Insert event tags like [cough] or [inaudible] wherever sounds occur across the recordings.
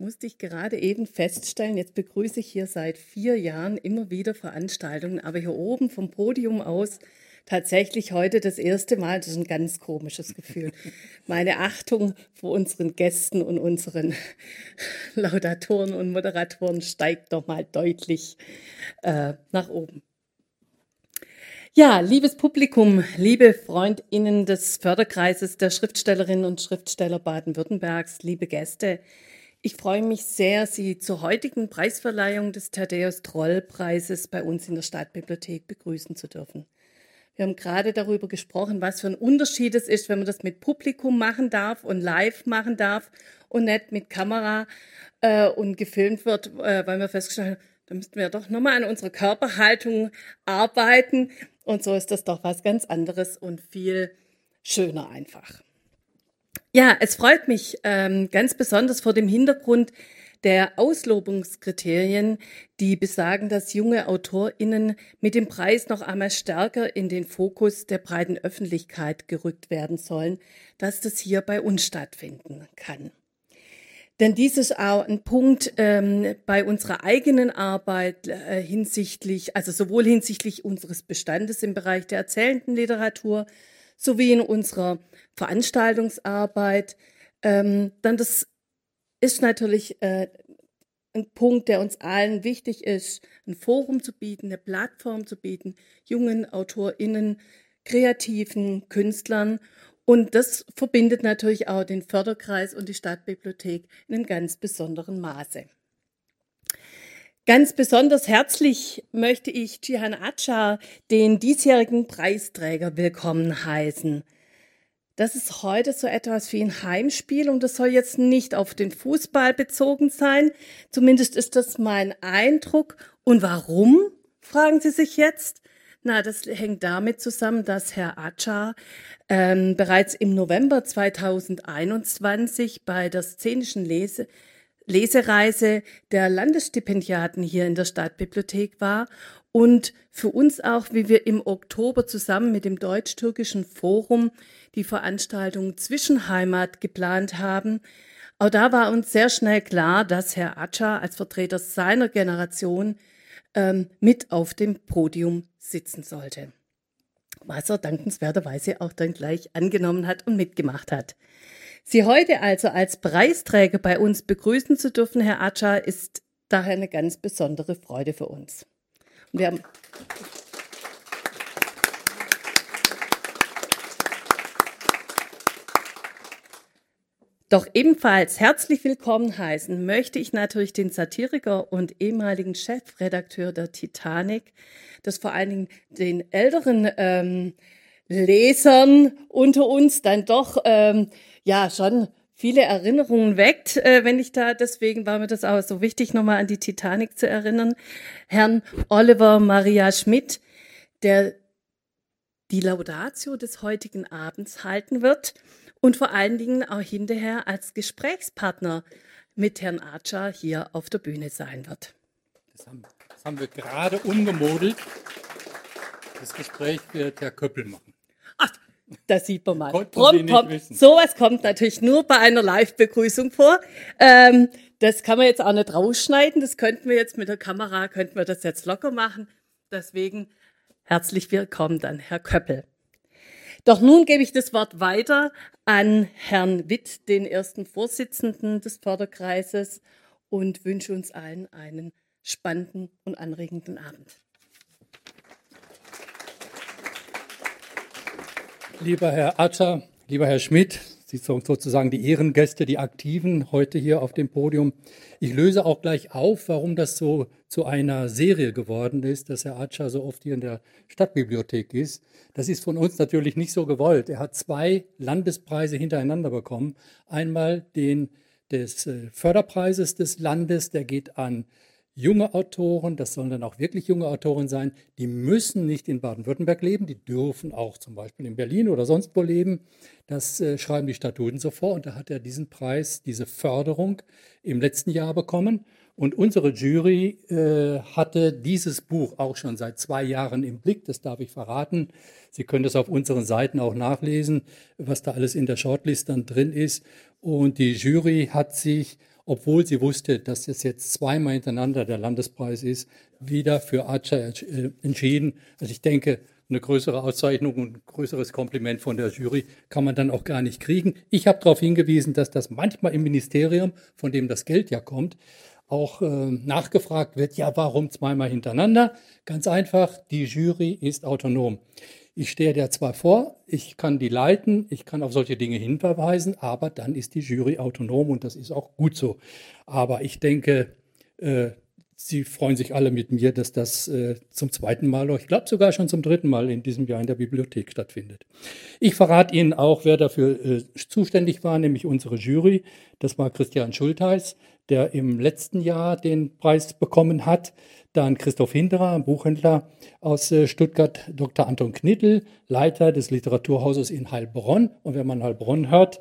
musste ich gerade eben feststellen, jetzt begrüße ich hier seit vier Jahren immer wieder Veranstaltungen, aber hier oben vom Podium aus tatsächlich heute das erste Mal. Das ist ein ganz komisches Gefühl. [laughs] Meine Achtung vor unseren Gästen und unseren Laudatoren und Moderatoren steigt nochmal deutlich äh, nach oben. Ja, liebes Publikum, liebe Freundinnen des Förderkreises der Schriftstellerinnen und Schriftsteller Baden-Württembergs, liebe Gäste, ich freue mich sehr, Sie zur heutigen Preisverleihung des Thaddeus Troll Preises bei uns in der Stadtbibliothek begrüßen zu dürfen. Wir haben gerade darüber gesprochen, was für ein Unterschied es ist, wenn man das mit Publikum machen darf und live machen darf und nicht mit Kamera äh, und gefilmt wird, äh, weil wir festgestellt haben, da müssten wir doch nochmal an unserer Körperhaltung arbeiten. Und so ist das doch was ganz anderes und viel schöner einfach. Ja, es freut mich ähm, ganz besonders vor dem Hintergrund, der Auslobungskriterien, die besagen, dass junge AutorInnen mit dem Preis noch einmal stärker in den Fokus der breiten Öffentlichkeit gerückt werden sollen, dass das hier bei uns stattfinden kann. Denn dies ist auch ein Punkt ähm, bei unserer eigenen Arbeit äh, hinsichtlich, also sowohl hinsichtlich unseres Bestandes im Bereich der erzählenden Literatur sowie in unserer Veranstaltungsarbeit. Ähm, dann das ist natürlich äh, ein Punkt, der uns allen wichtig ist, ein Forum zu bieten, eine Plattform zu bieten, jungen AutorInnen, kreativen Künstlern. Und das verbindet natürlich auch den Förderkreis und die Stadtbibliothek in einem ganz besonderen Maße. Ganz besonders herzlich möchte ich Cihan Achar, den diesjährigen Preisträger, willkommen heißen. Das ist heute so etwas wie ein Heimspiel und das soll jetzt nicht auf den Fußball bezogen sein. Zumindest ist das mein Eindruck. Und warum, fragen Sie sich jetzt? Na, das hängt damit zusammen, dass Herr Acha ähm, bereits im November 2021 bei der szenischen Lese Lesereise der Landesstipendiaten hier in der Stadtbibliothek war und für uns auch, wie wir im Oktober zusammen mit dem Deutsch-Türkischen Forum die Veranstaltung Zwischenheimat geplant haben. Auch da war uns sehr schnell klar, dass Herr Acha als Vertreter seiner Generation ähm, mit auf dem Podium sitzen sollte. Was er dankenswerterweise auch dann gleich angenommen hat und mitgemacht hat. Sie heute also als Preisträger bei uns begrüßen zu dürfen, Herr Acha, ist daher eine ganz besondere Freude für uns. Wir haben Doch ebenfalls herzlich willkommen heißen möchte ich natürlich den Satiriker und ehemaligen Chefredakteur der Titanic, das vor allen Dingen den älteren ähm, Lesern unter uns dann doch ähm, ja schon viele Erinnerungen weckt, äh, wenn ich da, deswegen war mir das auch so wichtig, nochmal an die Titanic zu erinnern, Herrn Oliver Maria Schmidt, der die Laudatio des heutigen Abends halten wird und vor allen Dingen auch hinterher als Gesprächspartner mit Herrn Archer hier auf der Bühne sein wird. Das haben, das haben wir gerade umgemodelt. Das Gespräch wird Herr Köppel machen. Das sieht man mal. Prompt, prompt. Sowas kommt natürlich nur bei einer Live-Begrüßung vor. Ähm, das kann man jetzt auch nicht rausschneiden. Das könnten wir jetzt mit der Kamera, könnten wir das jetzt locker machen. Deswegen herzlich willkommen dann, Herr Köppel. Doch nun gebe ich das Wort weiter an Herrn Witt, den ersten Vorsitzenden des Förderkreises, und wünsche uns allen einen spannenden und anregenden Abend. Lieber Herr Atscher, lieber Herr Schmidt, Sie sind sozusagen die Ehrengäste, die Aktiven heute hier auf dem Podium. Ich löse auch gleich auf, warum das so zu einer Serie geworden ist, dass Herr Atscher so oft hier in der Stadtbibliothek ist. Das ist von uns natürlich nicht so gewollt. Er hat zwei Landespreise hintereinander bekommen. Einmal den des äh, Förderpreises des Landes, der geht an junge Autoren, das sollen dann auch wirklich junge Autoren sein, die müssen nicht in Baden-Württemberg leben, die dürfen auch zum Beispiel in Berlin oder sonst wo leben. Das äh, schreiben die Statuten so vor. Und da hat er diesen Preis, diese Förderung im letzten Jahr bekommen. Und unsere Jury äh, hatte dieses Buch auch schon seit zwei Jahren im Blick, das darf ich verraten. Sie können das auf unseren Seiten auch nachlesen, was da alles in der Shortlist dann drin ist. Und die Jury hat sich, obwohl sie wusste, dass es jetzt zweimal hintereinander der Landespreis ist, wieder für Archer entschieden. Also ich denke, eine größere Auszeichnung und ein größeres Kompliment von der Jury kann man dann auch gar nicht kriegen. Ich habe darauf hingewiesen, dass das manchmal im Ministerium, von dem das Geld ja kommt, auch äh, nachgefragt wird, ja, warum zweimal hintereinander? Ganz einfach, die Jury ist autonom. Ich stehe der zwar vor, ich kann die leiten, ich kann auf solche Dinge hinverweisen, aber dann ist die Jury autonom und das ist auch gut so. Aber ich denke, äh, Sie freuen sich alle mit mir, dass das äh, zum zweiten Mal, ich glaube sogar schon zum dritten Mal in diesem Jahr in der Bibliothek stattfindet. Ich verrate Ihnen auch, wer dafür äh, zuständig war, nämlich unsere Jury. Das war Christian Schultheis, der im letzten Jahr den Preis bekommen hat. Dann Christoph Hinderer, ein Buchhändler aus äh, Stuttgart, Dr. Anton Knittel, Leiter des Literaturhauses in Heilbronn. Und wenn man Heilbronn hört,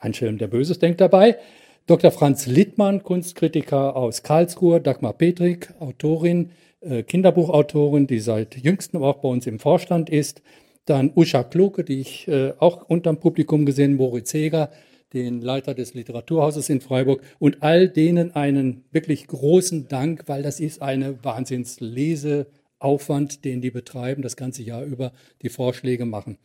ein Schelm, der Böses denkt dabei. Dr. Franz Littmann, Kunstkritiker aus Karlsruhe, Dagmar Petrik, Autorin, äh, Kinderbuchautorin, die seit jüngstem auch bei uns im Vorstand ist. Dann Usha Kluge, die ich äh, auch unterm Publikum gesehen, Moritz Heger, den Leiter des Literaturhauses in Freiburg und all denen einen wirklich großen Dank, weil das ist eine Wahnsinnsleseaufwand, den die betreiben, das ganze Jahr über die Vorschläge machen.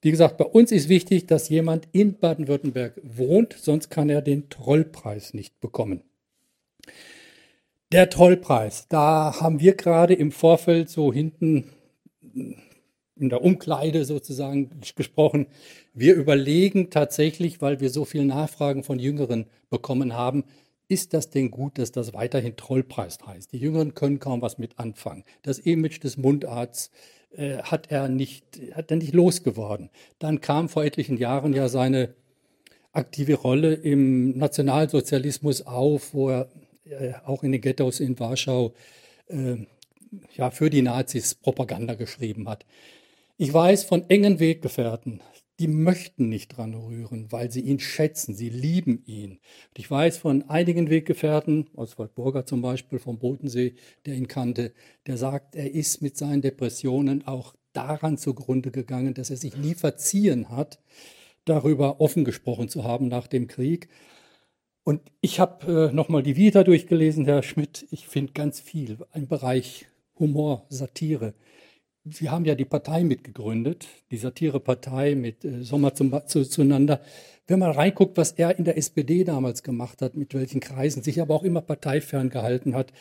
Wie gesagt, bei uns ist wichtig, dass jemand in Baden-Württemberg wohnt, sonst kann er den Trollpreis nicht bekommen. Der Trollpreis, da haben wir gerade im Vorfeld so hinten in der Umkleide sozusagen gesprochen. Wir überlegen tatsächlich, weil wir so viele Nachfragen von Jüngeren bekommen haben, ist das denn gut, dass das weiterhin Trollpreis heißt? Die Jüngeren können kaum was mit anfangen. Das Image des Mundarts äh, hat er nicht, hat er nicht losgeworden. Dann kam vor etlichen Jahren ja seine aktive Rolle im Nationalsozialismus auf, wo er äh, auch in den Ghettos in Warschau äh, ja, für die Nazis Propaganda geschrieben hat. Ich weiß von engen Weggefährten, die möchten nicht dran rühren, weil sie ihn schätzen, sie lieben ihn. Und ich weiß von einigen Weggefährten, Oswald Burger zum Beispiel vom Bodensee, der ihn kannte, der sagt, er ist mit seinen Depressionen auch daran zugrunde gegangen, dass er sich nie verziehen hat, darüber offen gesprochen zu haben nach dem Krieg. Und ich habe äh, nochmal die Vita durchgelesen, Herr Schmidt. Ich finde ganz viel, ein Bereich Humor, Satire. Sie haben ja die Partei mitgegründet, die Satirepartei mit äh, Sommer zum, zu, zueinander. Wenn man reinguckt, was er in der SPD damals gemacht hat, mit welchen Kreisen, sich aber auch immer parteifern gehalten hat,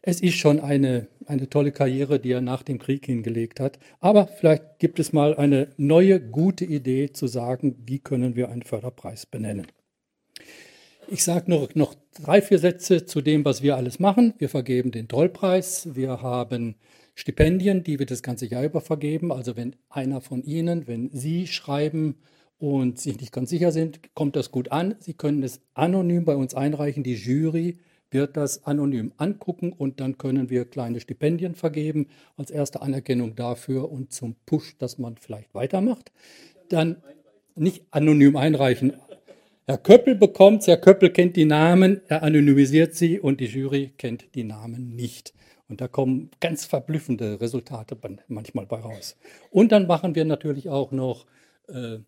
es ist schon eine, eine tolle Karriere, die er nach dem Krieg hingelegt hat. Aber vielleicht gibt es mal eine neue, gute Idee zu sagen, wie können wir einen Förderpreis benennen. Ich sage noch, noch drei, vier Sätze zu dem, was wir alles machen. Wir vergeben den Trollpreis. Wir haben Stipendien, die wir das ganze Jahr über vergeben. Also wenn einer von Ihnen, wenn Sie schreiben und sich nicht ganz sicher sind, kommt das gut an. Sie können es anonym bei uns einreichen. Die Jury wird das anonym angucken und dann können wir kleine Stipendien vergeben als erste Anerkennung dafür und zum Push, dass man vielleicht weitermacht. Dann nicht anonym einreichen. Herr Köppel bekommt Herr Köppel kennt die Namen, er anonymisiert sie und die Jury kennt die Namen nicht. Und da kommen ganz verblüffende Resultate manchmal bei raus. Und dann machen wir natürlich auch noch äh,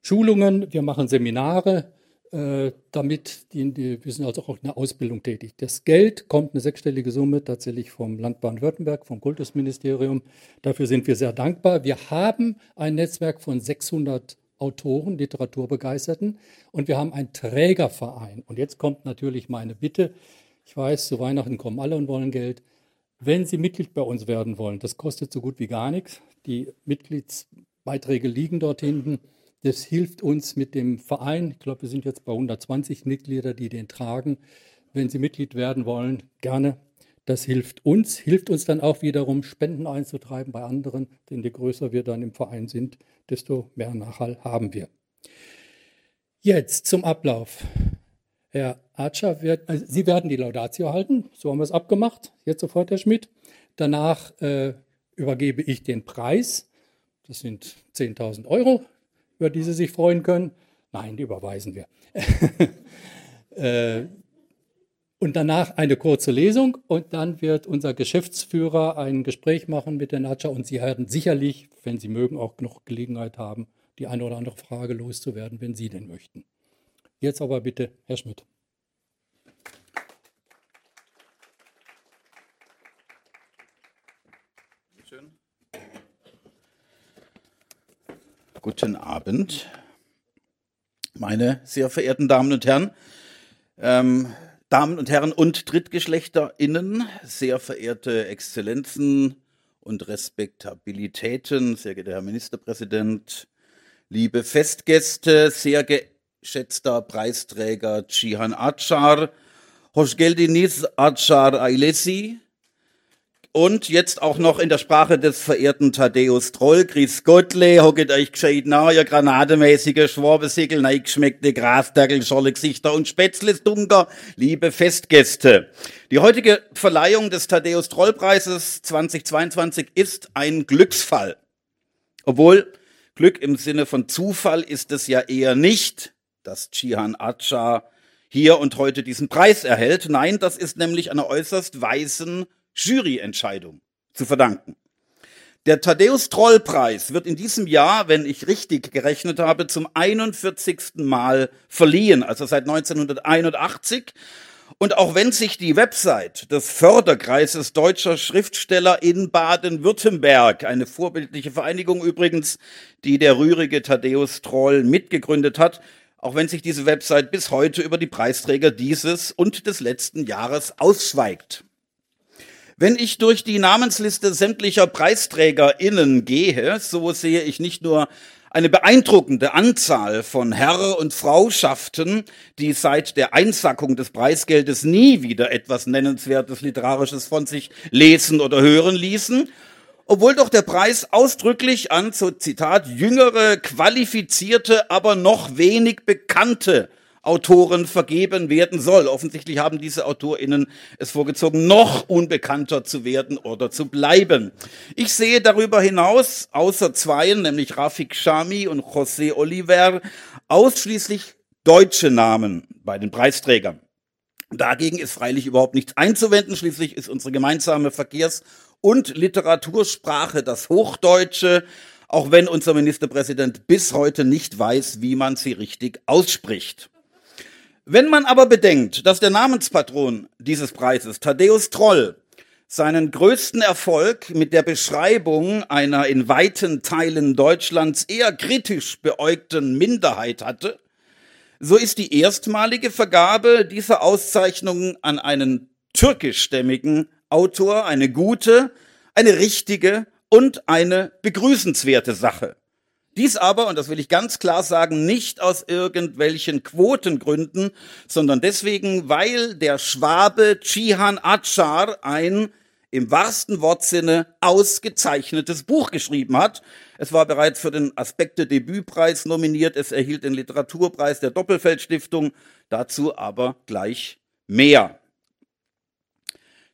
Schulungen, wir machen Seminare, äh, damit die, die, wir sind also auch in der Ausbildung tätig. Das Geld kommt eine sechsstellige Summe tatsächlich vom Land Baden-Württemberg, vom Kultusministerium. Dafür sind wir sehr dankbar. Wir haben ein Netzwerk von 600 Autoren, Literaturbegeisterten und wir haben einen Trägerverein. Und jetzt kommt natürlich meine Bitte. Ich weiß, zu Weihnachten kommen alle und wollen Geld. Wenn Sie Mitglied bei uns werden wollen, das kostet so gut wie gar nichts. Die Mitgliedsbeiträge liegen dort hinten. Das hilft uns mit dem Verein. Ich glaube, wir sind jetzt bei 120 Mitgliedern, die den tragen. Wenn Sie Mitglied werden wollen, gerne. Das hilft uns, hilft uns dann auch wiederum, Spenden einzutreiben bei anderen, denn je größer wir dann im Verein sind, desto mehr Nachhall haben wir. Jetzt zum Ablauf. Herr Archer, wird, also Sie werden die Laudatio halten, so haben wir es abgemacht, jetzt sofort, Herr Schmidt. Danach äh, übergebe ich den Preis, das sind 10.000 Euro, über die Sie sich freuen können. Nein, die überweisen wir. [laughs] Äh, und danach eine kurze Lesung und dann wird unser Geschäftsführer ein Gespräch machen mit der Natscha und Sie werden sicherlich, wenn Sie mögen, auch noch Gelegenheit haben, die eine oder andere Frage loszuwerden, wenn Sie denn möchten. Jetzt aber bitte, Herr Schmidt. Guten Abend, meine sehr verehrten Damen und Herren. Ähm, Damen und Herren und DrittgeschlechterInnen, sehr verehrte Exzellenzen und Respektabilitäten, sehr geehrter Herr Ministerpräsident, liebe Festgäste, sehr geschätzter Preisträger Cihan Achar, Hoşgeldiniz Achar Ailesi, und jetzt auch noch in der Sprache des verehrten Thaddeus Troll, Chris Gottle, hocket euch gescheit nach, ihr granatemäßige Schwabesickel, neigeschmeckte Grasdackel, scholle Gesichter und Spätzles Dunker, liebe Festgäste. Die heutige Verleihung des Thaddeus Troll Preises 2022 ist ein Glücksfall. Obwohl Glück im Sinne von Zufall ist es ja eher nicht, dass Chihan Acha hier und heute diesen Preis erhält. Nein, das ist nämlich einer äußerst weisen Juryentscheidung zu verdanken. Der Thaddeus Troll Preis wird in diesem Jahr, wenn ich richtig gerechnet habe, zum 41. Mal verliehen, also seit 1981. Und auch wenn sich die Website des Förderkreises deutscher Schriftsteller in Baden-Württemberg, eine vorbildliche Vereinigung übrigens, die der rührige Thaddeus Troll mitgegründet hat, auch wenn sich diese Website bis heute über die Preisträger dieses und des letzten Jahres ausschweigt. Wenn ich durch die Namensliste sämtlicher PreisträgerInnen gehe, so sehe ich nicht nur eine beeindruckende Anzahl von Herr- und Frauschaften, die seit der Einsackung des Preisgeldes nie wieder etwas Nennenswertes Literarisches von sich lesen oder hören ließen, obwohl doch der Preis ausdrücklich an, so Zitat, jüngere, qualifizierte, aber noch wenig bekannte Autoren vergeben werden soll. Offensichtlich haben diese AutorInnen es vorgezogen, noch unbekannter zu werden oder zu bleiben. Ich sehe darüber hinaus, außer zweien, nämlich Rafik Shami und José Oliver, ausschließlich deutsche Namen bei den Preisträgern. Dagegen ist freilich überhaupt nichts einzuwenden. Schließlich ist unsere gemeinsame Verkehrs- und Literatursprache das Hochdeutsche, auch wenn unser Ministerpräsident bis heute nicht weiß, wie man sie richtig ausspricht. Wenn man aber bedenkt, dass der Namenspatron dieses Preises, Thaddeus Troll, seinen größten Erfolg mit der Beschreibung einer in weiten Teilen Deutschlands eher kritisch beäugten Minderheit hatte, so ist die erstmalige Vergabe dieser Auszeichnung an einen türkischstämmigen Autor eine gute, eine richtige und eine begrüßenswerte Sache. Dies aber, und das will ich ganz klar sagen, nicht aus irgendwelchen Quotengründen, sondern deswegen, weil der Schwabe Cihan Achar ein im wahrsten Wortsinne ausgezeichnetes Buch geschrieben hat. Es war bereits für den Aspekte Debütpreis nominiert. Es erhielt den Literaturpreis der Doppelfeldstiftung. Dazu aber gleich mehr.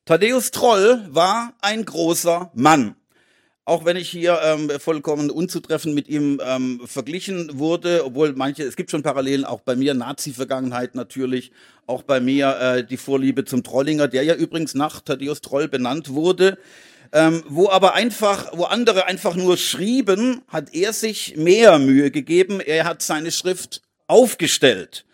Thaddeus Troll war ein großer Mann auch wenn ich hier ähm, vollkommen unzutreffend mit ihm ähm, verglichen wurde, obwohl manche, es gibt schon Parallelen, auch bei mir, Nazi-Vergangenheit natürlich, auch bei mir äh, die Vorliebe zum Trollinger, der ja übrigens nach Thaddeus Troll benannt wurde. Ähm, wo aber einfach, wo andere einfach nur schrieben, hat er sich mehr Mühe gegeben. Er hat seine Schrift aufgestellt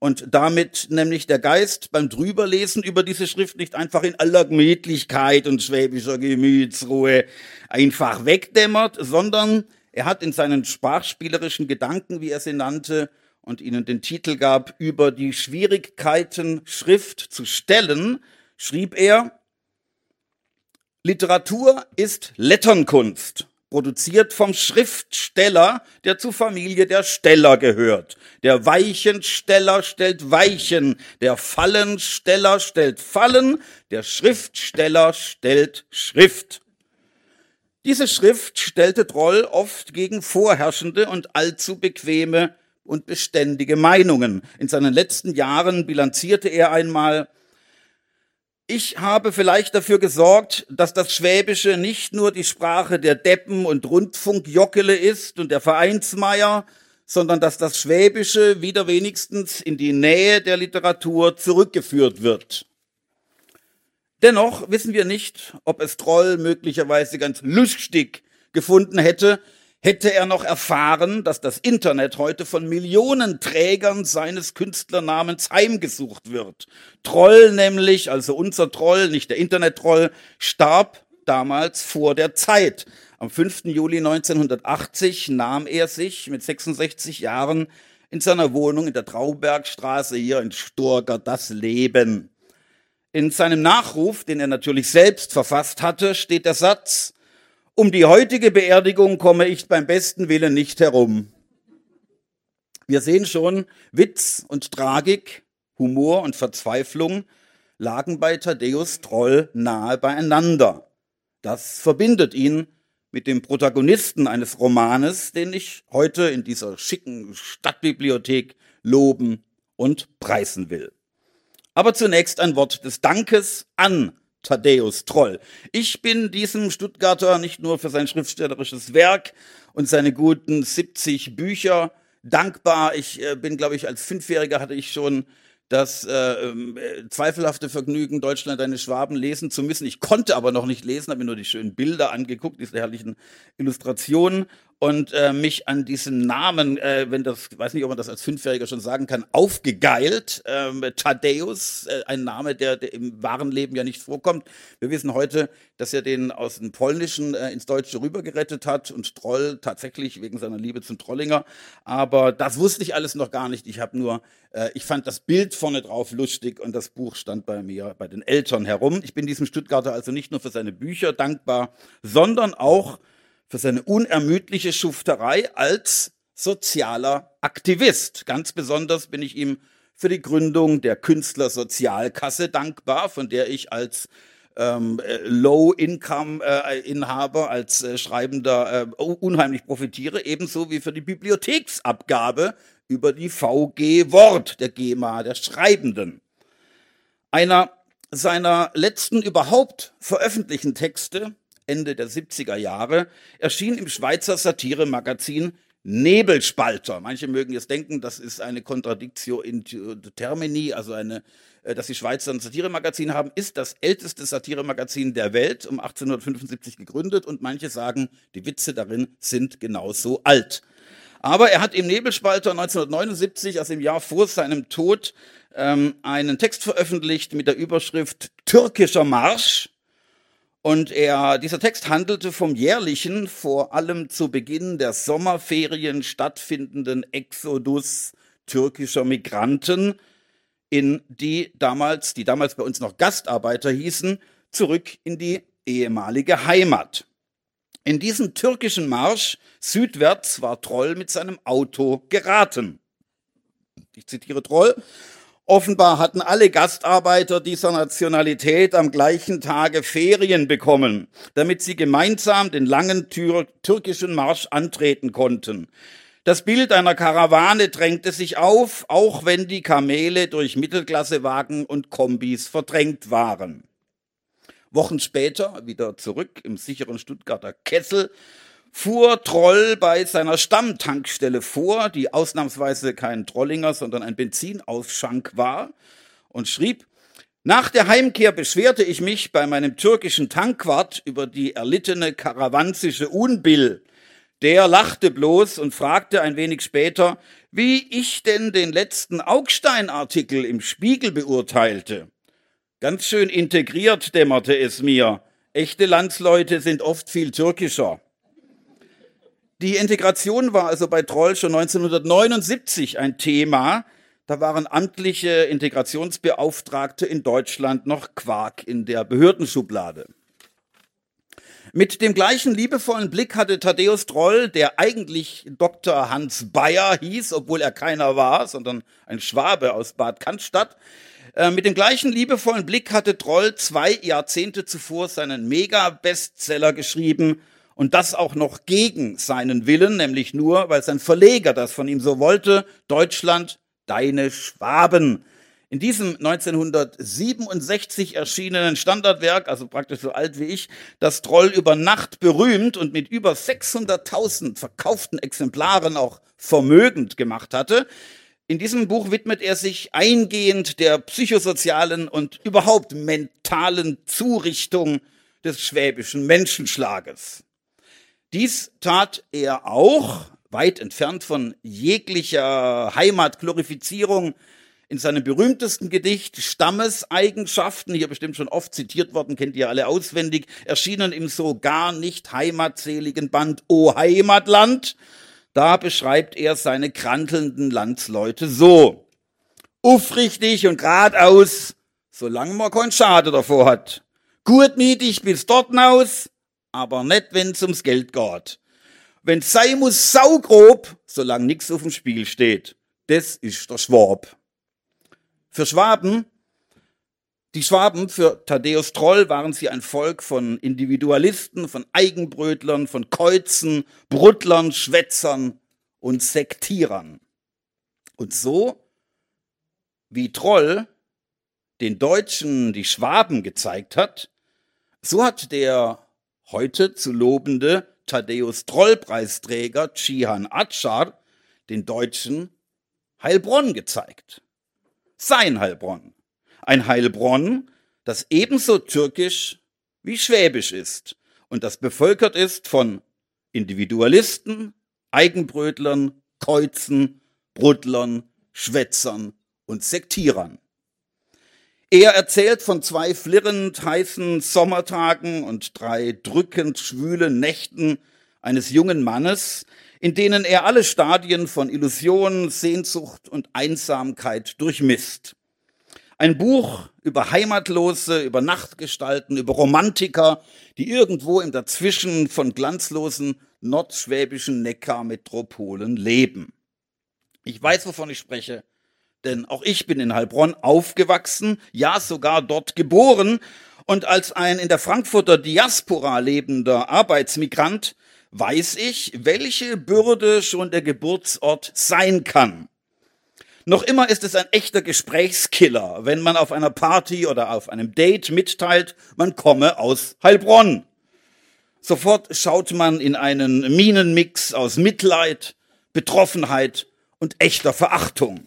und damit nämlich der Geist beim Drüberlesen über diese Schrift nicht einfach in aller Gemütlichkeit und schwäbischer Gemütsruhe einfach wegdämmert, sondern er hat in seinen sprachspielerischen Gedanken, wie er sie nannte, und ihnen den Titel gab, über die Schwierigkeiten Schrift zu stellen, schrieb er, Literatur ist Letternkunst produziert vom Schriftsteller, der zur Familie der Steller gehört. Der Weichensteller stellt Weichen, der Fallensteller stellt Fallen, der Schriftsteller stellt Schrift. Diese Schrift stellte Troll oft gegen vorherrschende und allzu bequeme und beständige Meinungen. In seinen letzten Jahren bilanzierte er einmal, ich habe vielleicht dafür gesorgt, dass das Schwäbische nicht nur die Sprache der Deppen und Rundfunkjockele ist und der Vereinsmeier, sondern dass das Schwäbische wieder wenigstens in die Nähe der Literatur zurückgeführt wird. Dennoch wissen wir nicht, ob es Troll möglicherweise ganz lustig gefunden hätte, hätte er noch erfahren, dass das Internet heute von Millionen Trägern seines Künstlernamens heimgesucht wird. Troll nämlich, also unser Troll, nicht der Internet-Troll, starb damals vor der Zeit. Am 5. Juli 1980 nahm er sich mit 66 Jahren in seiner Wohnung in der Traubergstraße hier in Sturger das Leben. In seinem Nachruf, den er natürlich selbst verfasst hatte, steht der Satz, um die heutige Beerdigung komme ich beim besten Willen nicht herum. Wir sehen schon, Witz und Tragik, Humor und Verzweiflung lagen bei Thaddäus Troll nahe beieinander. Das verbindet ihn mit dem Protagonisten eines Romanes, den ich heute in dieser schicken Stadtbibliothek loben und preisen will. Aber zunächst ein Wort des Dankes an Thaddäus Troll. Ich bin diesem Stuttgarter nicht nur für sein schriftstellerisches Werk und seine guten 70 Bücher dankbar. Ich äh, bin, glaube ich, als Fünfjähriger hatte ich schon das äh, äh, zweifelhafte Vergnügen, Deutschland eine Schwaben lesen zu müssen. Ich konnte aber noch nicht lesen, habe mir nur die schönen Bilder angeguckt, diese herrlichen Illustrationen und äh, mich an diesen Namen, äh, wenn das, weiß nicht, ob man das als Fünfjähriger schon sagen kann, aufgegeilt. Ähm, Thaddeus, äh, ein Name, der, der, im wahren Leben ja nicht vorkommt. Wir wissen heute, dass er den aus dem Polnischen äh, ins Deutsche rübergerettet hat und Troll tatsächlich wegen seiner Liebe zum Trollinger. Aber das wusste ich alles noch gar nicht. Ich habe nur, äh, ich fand das Bild vorne drauf lustig und das Buch stand bei mir, bei den Eltern herum. Ich bin diesem Stuttgarter also nicht nur für seine Bücher dankbar, sondern auch für seine unermüdliche Schufterei als sozialer Aktivist. Ganz besonders bin ich ihm für die Gründung der Künstlersozialkasse dankbar, von der ich als ähm, äh, Low-Income-Inhaber, äh, als äh, Schreibender äh, unheimlich profitiere, ebenso wie für die Bibliotheksabgabe über die VG Wort, der GEMA der Schreibenden. Einer seiner letzten überhaupt veröffentlichten Texte Ende der 70er Jahre, erschien im Schweizer Satiremagazin Nebelspalter. Manche mögen jetzt denken, das ist eine Contradictio in termini, also eine, äh, dass die Schweizer ein Satiremagazin haben, ist das älteste Satiremagazin der Welt, um 1875 gegründet und manche sagen, die Witze darin sind genauso alt. Aber er hat im Nebelspalter 1979, also im Jahr vor seinem Tod, ähm, einen Text veröffentlicht mit der Überschrift Türkischer Marsch und er, dieser Text handelte vom jährlichen, vor allem zu Beginn der Sommerferien stattfindenden Exodus türkischer Migranten in die damals, die damals bei uns noch Gastarbeiter hießen, zurück in die ehemalige Heimat. In diesen türkischen Marsch südwärts war Troll mit seinem Auto geraten. Ich zitiere Troll. Offenbar hatten alle Gastarbeiter dieser Nationalität am gleichen Tage Ferien bekommen, damit sie gemeinsam den langen tür türkischen Marsch antreten konnten. Das Bild einer Karawane drängte sich auf, auch wenn die Kamele durch Mittelklassewagen und Kombis verdrängt waren. Wochen später, wieder zurück im sicheren Stuttgarter Kessel, fuhr Troll bei seiner Stammtankstelle vor, die ausnahmsweise kein Trollinger, sondern ein Benzinausschank war, und schrieb, nach der Heimkehr beschwerte ich mich bei meinem türkischen Tankwart über die erlittene karawanzische Unbill. Der lachte bloß und fragte ein wenig später, wie ich denn den letzten Augstein-Artikel im Spiegel beurteilte. Ganz schön integriert dämmerte es mir. Echte Landsleute sind oft viel türkischer. Die Integration war also bei Troll schon 1979 ein Thema. Da waren amtliche Integrationsbeauftragte in Deutschland noch Quark in der Behördenschublade. Mit dem gleichen liebevollen Blick hatte Thaddeus Troll, der eigentlich Dr. Hans Bayer hieß, obwohl er keiner war, sondern ein Schwabe aus Bad Cannstatt, äh, mit dem gleichen liebevollen Blick hatte Troll zwei Jahrzehnte zuvor seinen Mega-Bestseller geschrieben, und das auch noch gegen seinen Willen, nämlich nur, weil sein Verleger das von ihm so wollte, Deutschland, deine Schwaben. In diesem 1967 erschienenen Standardwerk, also praktisch so alt wie ich, das Troll über Nacht berühmt und mit über 600.000 verkauften Exemplaren auch vermögend gemacht hatte, in diesem Buch widmet er sich eingehend der psychosozialen und überhaupt mentalen Zurichtung des schwäbischen Menschenschlages. Dies tat er auch, weit entfernt von jeglicher Heimatglorifizierung, in seinem berühmtesten Gedicht Stammeseigenschaften, hier bestimmt schon oft zitiert worden, kennt ihr alle auswendig, erschienen im so gar nicht heimatseligen Band O Heimatland. Da beschreibt er seine krantelnden Landsleute so. Aufrichtig und geradeaus, solange man keinen Schade davor hat. Gutmütig bis dort aus, aber nicht, wenn's ums Geld geht. Wenn's sein muss, saugrob, solange nix auf dem Spiel steht. Das ist der Schwab. Für Schwaben, die Schwaben, für Thaddäus Troll waren sie ein Volk von Individualisten, von Eigenbrötlern, von Käuzen, Bruttlern, Schwätzern und Sektierern. Und so, wie Troll den Deutschen die Schwaben gezeigt hat, so hat der heute zu lobende Thaddäus Troll-Preisträger Cihan Atschar den Deutschen Heilbronn gezeigt sein Heilbronn. Ein Heilbronn, das ebenso türkisch wie schwäbisch ist und das bevölkert ist von Individualisten, Eigenbrötlern, Käuzen, Bruttlern, Schwätzern und Sektierern. Er erzählt von zwei flirrend heißen Sommertagen und drei drückend schwülen Nächten eines jungen Mannes, in denen er alle Stadien von Illusion, Sehnsucht und Einsamkeit durchmisst. Ein Buch über Heimatlose, über Nachtgestalten, über Romantiker, die irgendwo im Dazwischen von glanzlosen nordschwäbischen Neckarmetropolen leben. Ich weiß, wovon ich spreche, denn auch ich bin in Heilbronn aufgewachsen, ja sogar dort geboren und als ein in der Frankfurter Diaspora lebender Arbeitsmigrant weiß ich, welche Bürde schon der Geburtsort sein kann. Noch immer ist es ein echter Gesprächskiller, wenn man auf einer Party oder auf einem Date mitteilt, man komme aus Heilbronn. Sofort schaut man in einen Minenmix aus Mitleid, Betroffenheit und echter Verachtung.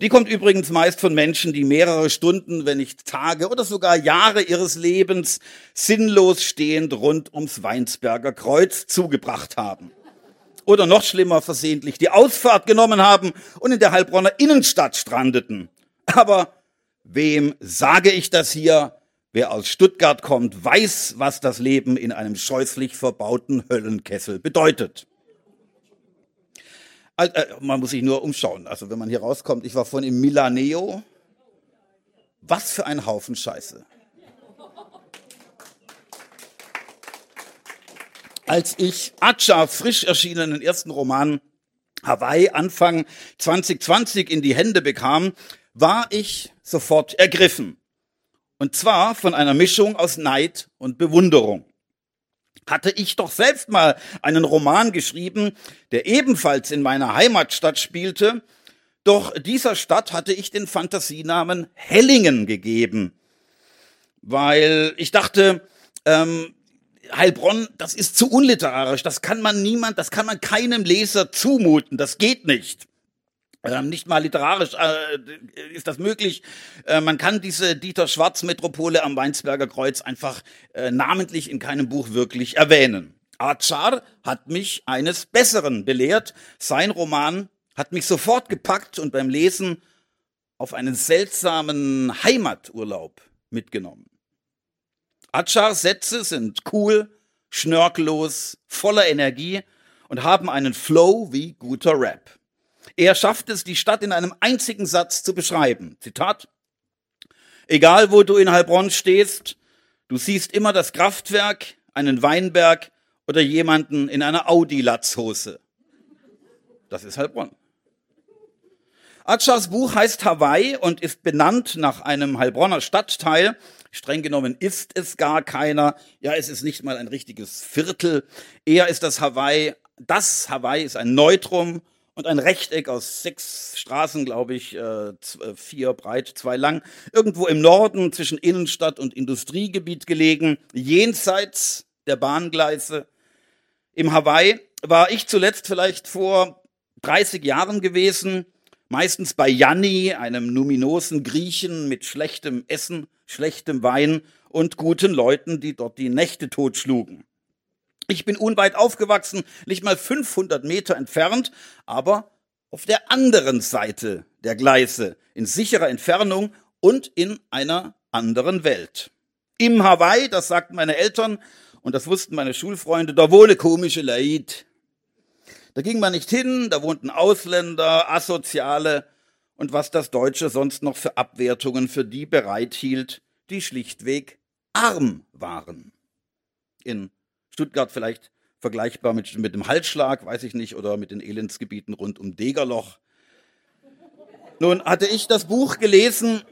Die kommt übrigens meist von Menschen, die mehrere Stunden, wenn nicht Tage oder sogar Jahre ihres Lebens sinnlos stehend rund ums Weinsberger Kreuz zugebracht haben. Oder noch schlimmer versehentlich die Ausfahrt genommen haben und in der Heilbronner Innenstadt strandeten. Aber wem sage ich das hier? Wer aus Stuttgart kommt, weiß, was das Leben in einem scheußlich verbauten Höllenkessel bedeutet. Äh, man muss sich nur umschauen. Also wenn man hier rauskommt, ich war vorhin im Milaneo. Was für ein Haufen Scheiße. Als ich Acha frisch erschienenen ersten Roman Hawaii Anfang 2020 in die Hände bekam, war ich sofort ergriffen. Und zwar von einer Mischung aus Neid und Bewunderung hatte ich doch selbst mal einen Roman geschrieben, der ebenfalls in meiner Heimatstadt spielte, doch dieser Stadt hatte ich den Fantasienamen Hellingen gegeben, weil ich dachte, ähm, Heilbronn, das ist zu unliterarisch, das kann man niemand, das kann man keinem Leser zumuten, das geht nicht. Ähm, nicht mal literarisch äh, ist das möglich. Äh, man kann diese Dieter Schwarz-Metropole am Weinsberger Kreuz einfach äh, namentlich in keinem Buch wirklich erwähnen. Achar hat mich eines Besseren belehrt. Sein Roman hat mich sofort gepackt und beim Lesen auf einen seltsamen Heimaturlaub mitgenommen. Achars Sätze sind cool, schnörkellos, voller Energie und haben einen Flow wie guter Rap. Er schafft es, die Stadt in einem einzigen Satz zu beschreiben. Zitat. Egal wo du in Heilbronn stehst, du siehst immer das Kraftwerk, einen Weinberg oder jemanden in einer Audi-Latzhose. Das ist Heilbronn. Atschas Buch heißt Hawaii und ist benannt nach einem Heilbronner Stadtteil. Streng genommen ist es gar keiner. Ja, es ist nicht mal ein richtiges Viertel. Eher ist das Hawaii, das Hawaii ist ein Neutrum und ein Rechteck aus sechs Straßen, glaube ich, äh, vier breit, zwei lang, irgendwo im Norden zwischen Innenstadt und Industriegebiet gelegen, jenseits der Bahngleise. Im Hawaii war ich zuletzt vielleicht vor 30 Jahren gewesen, meistens bei Janni, einem numinosen Griechen mit schlechtem Essen, schlechtem Wein und guten Leuten, die dort die Nächte totschlugen. Ich bin unweit aufgewachsen, nicht mal 500 Meter entfernt, aber auf der anderen Seite der Gleise, in sicherer Entfernung und in einer anderen Welt. Im Hawaii, das sagten meine Eltern und das wussten meine Schulfreunde, da wohne komische Leid. Da ging man nicht hin, da wohnten Ausländer, Asoziale und was das Deutsche sonst noch für Abwertungen für die bereithielt, die schlichtweg arm waren. In Stuttgart vielleicht vergleichbar mit, mit dem Halsschlag, weiß ich nicht, oder mit den Elendsgebieten rund um Degerloch. Nun hatte ich das Buch gelesen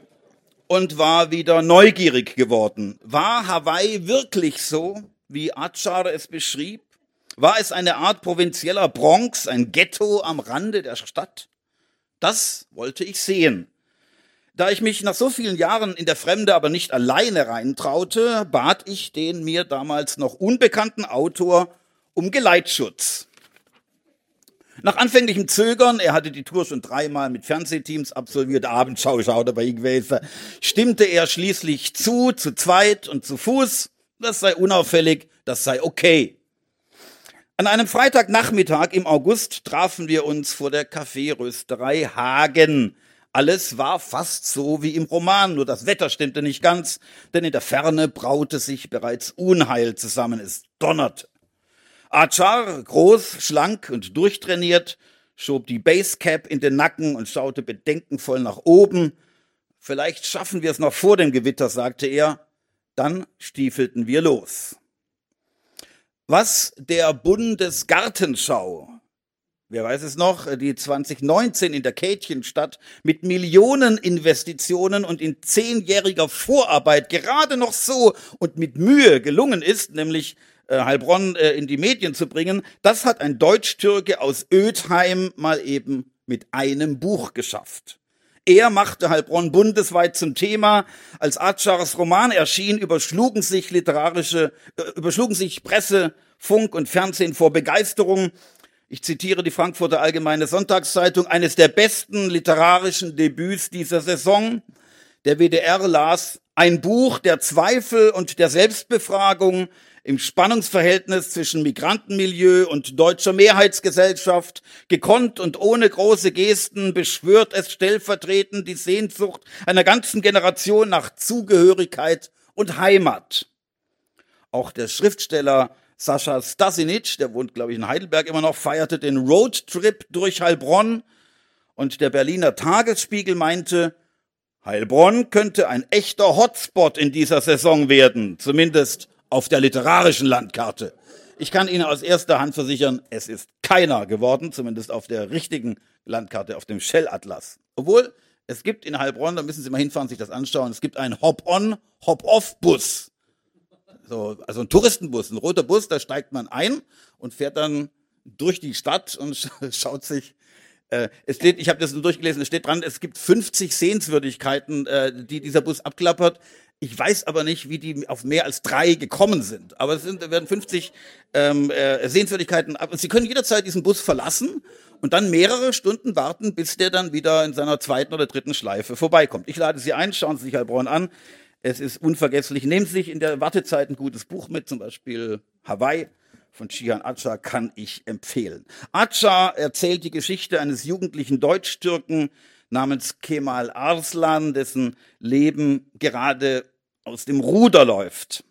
und war wieder neugierig geworden. War Hawaii wirklich so, wie Achar es beschrieb? War es eine Art provinzieller Bronx, ein Ghetto am Rande der Stadt? Das wollte ich sehen. Da ich mich nach so vielen Jahren in der Fremde aber nicht alleine reintraute, bat ich den mir damals noch unbekannten Autor um Geleitschutz. Nach anfänglichem Zögern, er hatte die Tour schon dreimal mit Fernsehteams absolviert, Abendschau schaut dabei gewesen, stimmte er schließlich zu, zu zweit und zu Fuß. Das sei unauffällig, das sei okay. An einem Freitagnachmittag im August trafen wir uns vor der Kaffeerösterei Hagen alles war fast so wie im Roman, nur das Wetter stimmte nicht ganz, denn in der Ferne braute sich bereits Unheil zusammen. Es donnerte. Achar, groß, schlank und durchtrainiert, schob die Basecap in den Nacken und schaute bedenkenvoll nach oben. Vielleicht schaffen wir es noch vor dem Gewitter, sagte er. Dann stiefelten wir los. Was der Bundesgartenschau wer weiß es noch, die 2019 in der Kätchenstadt mit Millioneninvestitionen und in zehnjähriger Vorarbeit gerade noch so und mit Mühe gelungen ist, nämlich äh, Heilbronn äh, in die Medien zu bringen, das hat ein Deutsch-Türke aus Ödheim mal eben mit einem Buch geschafft. Er machte Heilbronn bundesweit zum Thema. Als Atschars Roman erschien, überschlugen sich literarische, äh, überschlugen sich Presse, Funk und Fernsehen vor Begeisterung. Ich zitiere die Frankfurter Allgemeine Sonntagszeitung, eines der besten literarischen Debüts dieser Saison. Der WDR las ein Buch der Zweifel und der Selbstbefragung im Spannungsverhältnis zwischen Migrantenmilieu und deutscher Mehrheitsgesellschaft, gekonnt und ohne große Gesten beschwört es stellvertretend die Sehnsucht einer ganzen Generation nach Zugehörigkeit und Heimat. Auch der Schriftsteller Sascha Stasinic, der wohnt, glaube ich, in Heidelberg immer noch, feierte den Roadtrip durch Heilbronn und der Berliner Tagesspiegel meinte, Heilbronn könnte ein echter Hotspot in dieser Saison werden, zumindest auf der literarischen Landkarte. Ich kann Ihnen aus erster Hand versichern, es ist keiner geworden, zumindest auf der richtigen Landkarte, auf dem Shell-Atlas. Obwohl, es gibt in Heilbronn, da müssen Sie mal hinfahren, sich das anschauen, es gibt einen Hop-on, Hop-off-Bus so, also ein Touristenbus, ein roter Bus, da steigt man ein und fährt dann durch die Stadt und [laughs] schaut sich. Äh, es steht, ich habe das nur durchgelesen, es steht dran, es gibt 50 Sehenswürdigkeiten, äh, die dieser Bus abklappert. Ich weiß aber nicht, wie die auf mehr als drei gekommen sind. Aber es sind, werden 50 ähm, äh, Sehenswürdigkeiten. Aber Sie können jederzeit diesen Bus verlassen und dann mehrere Stunden warten, bis der dann wieder in seiner zweiten oder dritten Schleife vorbeikommt. Ich lade Sie ein, schauen Sie sich Heilbronn an. Es ist unvergesslich. Nehmen Sie sich in der Wartezeit ein gutes Buch mit, zum Beispiel Hawaii von Chihan Acha kann ich empfehlen. Acha erzählt die Geschichte eines jugendlichen Deutsch-Türken namens Kemal Arslan, dessen Leben gerade aus dem Ruder läuft.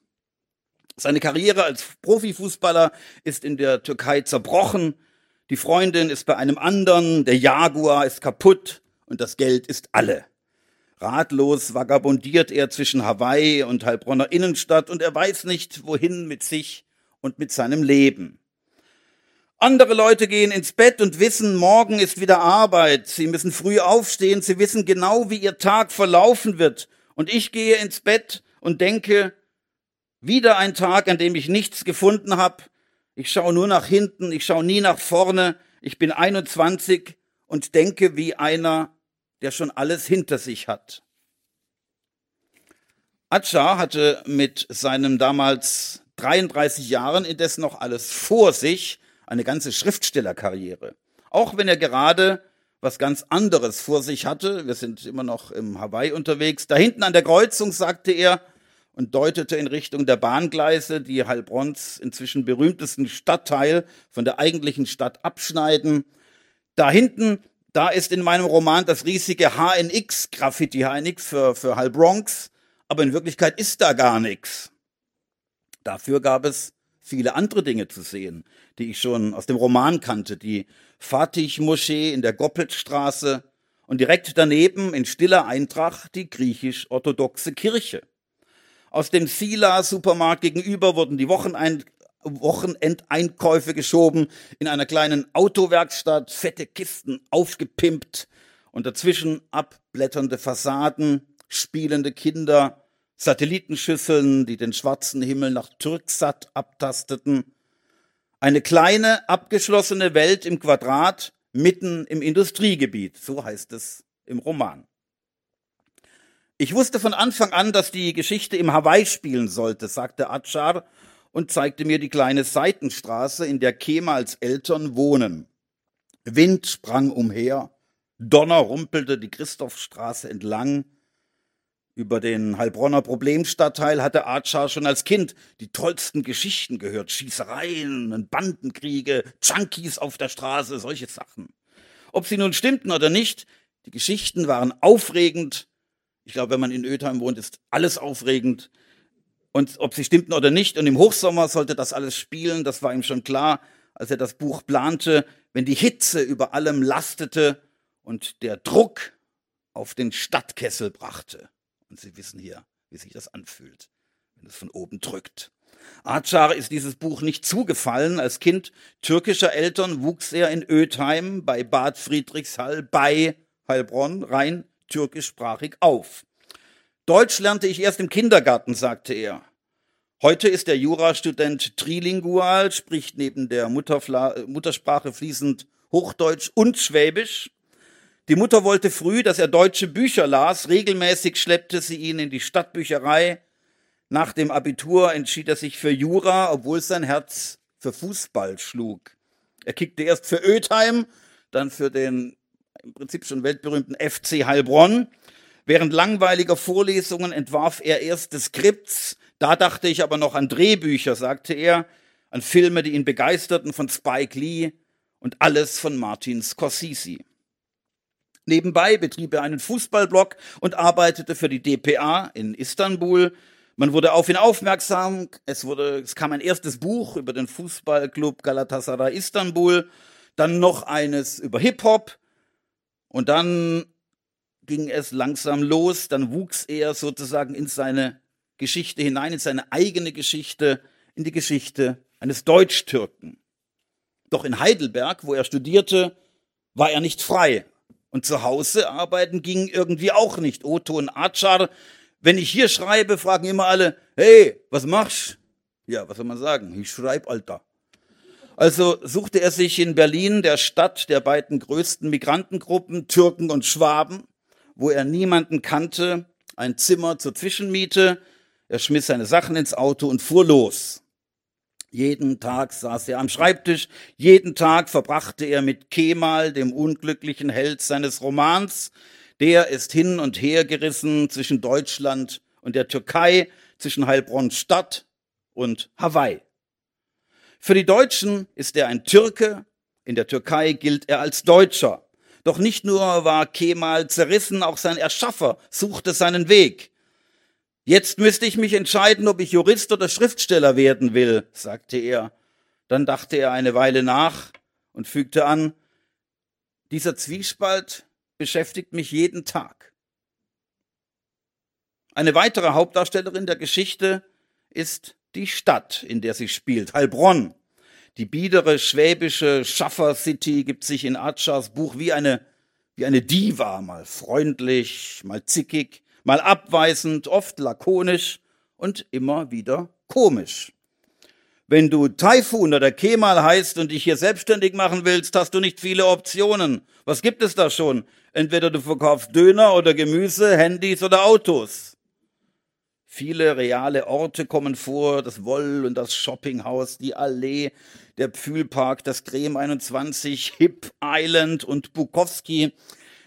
Seine Karriere als Profifußballer ist in der Türkei zerbrochen. Die Freundin ist bei einem anderen, der Jaguar ist kaputt und das Geld ist alle. Ratlos vagabundiert er zwischen Hawaii und Heilbronner Innenstadt und er weiß nicht, wohin mit sich und mit seinem Leben. Andere Leute gehen ins Bett und wissen, morgen ist wieder Arbeit. Sie müssen früh aufstehen. Sie wissen genau, wie ihr Tag verlaufen wird. Und ich gehe ins Bett und denke, wieder ein Tag, an dem ich nichts gefunden habe. Ich schaue nur nach hinten, ich schaue nie nach vorne. Ich bin 21 und denke wie einer, der schon alles hinter sich hat. Acha hatte mit seinen damals 33 Jahren indes noch alles vor sich, eine ganze Schriftstellerkarriere. Auch wenn er gerade was ganz anderes vor sich hatte. Wir sind immer noch im Hawaii unterwegs. Da hinten an der Kreuzung sagte er und deutete in Richtung der Bahngleise, die Heilbronns inzwischen berühmtesten Stadtteil von der eigentlichen Stadt abschneiden. Da hinten, da ist in meinem Roman das riesige HNX, Graffiti HNX für, für Heilbronx. Aber in Wirklichkeit ist da gar nichts. Dafür gab es viele andere Dinge zu sehen, die ich schon aus dem Roman kannte. Die Fatih-Moschee in der Goppeltstraße und direkt daneben in stiller Eintracht die griechisch-orthodoxe Kirche. Aus dem Sila-Supermarkt gegenüber wurden die Wochenein Wochenendeinkäufe geschoben, in einer kleinen Autowerkstatt fette Kisten aufgepimpt und dazwischen abblätternde Fassaden, spielende Kinder, Satellitenschüsseln, die den schwarzen Himmel nach Türksat abtasteten, eine kleine, abgeschlossene Welt im Quadrat mitten im Industriegebiet, so heißt es im Roman. Ich wusste von Anfang an, dass die Geschichte im Hawaii spielen sollte, sagte Atschar und zeigte mir die kleine Seitenstraße, in der Kemals Eltern wohnen. Wind sprang umher, Donner rumpelte die Christophstraße entlang, über den Heilbronner Problemstadtteil hatte Archer schon als Kind die tollsten Geschichten gehört. Schießereien, Bandenkriege, Junkies auf der Straße, solche Sachen. Ob sie nun stimmten oder nicht, die Geschichten waren aufregend. Ich glaube, wenn man in Ötheim wohnt, ist alles aufregend. Und ob sie stimmten oder nicht, und im Hochsommer sollte das alles spielen, das war ihm schon klar, als er das Buch plante, wenn die Hitze über allem lastete und der Druck auf den Stadtkessel brachte. Und Sie wissen hier, wie sich das anfühlt, wenn es von oben drückt. Acar ist dieses Buch nicht zugefallen. Als Kind türkischer Eltern wuchs er in Ötheim bei Bad Friedrichshall bei Heilbronn rein türkischsprachig auf. Deutsch lernte ich erst im Kindergarten, sagte er. Heute ist der Jurastudent trilingual, spricht neben der Muttersprache fließend Hochdeutsch und Schwäbisch. Die Mutter wollte früh, dass er deutsche Bücher las. Regelmäßig schleppte sie ihn in die Stadtbücherei. Nach dem Abitur entschied er sich für Jura, obwohl sein Herz für Fußball schlug. Er kickte erst für Ötheim, dann für den im Prinzip schon weltberühmten FC Heilbronn. Während langweiliger Vorlesungen entwarf er erste Skripts. Da dachte ich aber noch an Drehbücher, sagte er, an Filme, die ihn begeisterten von Spike Lee und alles von Martin Scorsese. Nebenbei betrieb er einen Fußballblog und arbeitete für die DPA in Istanbul. Man wurde auf ihn aufmerksam. Es wurde, es kam ein erstes Buch über den Fußballclub Galatasaray Istanbul, dann noch eines über Hip-Hop und dann ging es langsam los. Dann wuchs er sozusagen in seine Geschichte hinein, in seine eigene Geschichte, in die Geschichte eines Deutsch-Türken. Doch in Heidelberg, wo er studierte, war er nicht frei. Und zu Hause arbeiten ging irgendwie auch nicht. Otto und Atschar, wenn ich hier schreibe, fragen immer alle, hey, was machst? Ja, was soll man sagen? Ich schreib, Alter. Also suchte er sich in Berlin, der Stadt der beiden größten Migrantengruppen, Türken und Schwaben, wo er niemanden kannte, ein Zimmer zur Zwischenmiete. Er schmiss seine Sachen ins Auto und fuhr los. Jeden Tag saß er am Schreibtisch, jeden Tag verbrachte er mit Kemal, dem unglücklichen Held seines Romans. Der ist hin und her gerissen zwischen Deutschland und der Türkei, zwischen Heilbronn Stadt und Hawaii. Für die Deutschen ist er ein Türke, in der Türkei gilt er als Deutscher. Doch nicht nur war Kemal zerrissen, auch sein Erschaffer suchte seinen Weg. Jetzt müsste ich mich entscheiden, ob ich Jurist oder Schriftsteller werden will, sagte er. Dann dachte er eine Weile nach und fügte an, dieser Zwiespalt beschäftigt mich jeden Tag. Eine weitere Hauptdarstellerin der Geschichte ist die Stadt, in der sie spielt, Heilbronn. Die biedere schwäbische Schaffer City gibt sich in Atschars Buch wie eine, wie eine Diva, mal freundlich, mal zickig, mal abweisend, oft lakonisch und immer wieder komisch. Wenn du Taifun oder Kemal heißt und dich hier selbstständig machen willst, hast du nicht viele Optionen. Was gibt es da schon? Entweder du verkaufst Döner oder Gemüse, Handys oder Autos. Viele reale Orte kommen vor, das Woll und das Shoppinghaus, die Allee, der Pfühlpark, das Creme 21, Hip Island und Bukowski.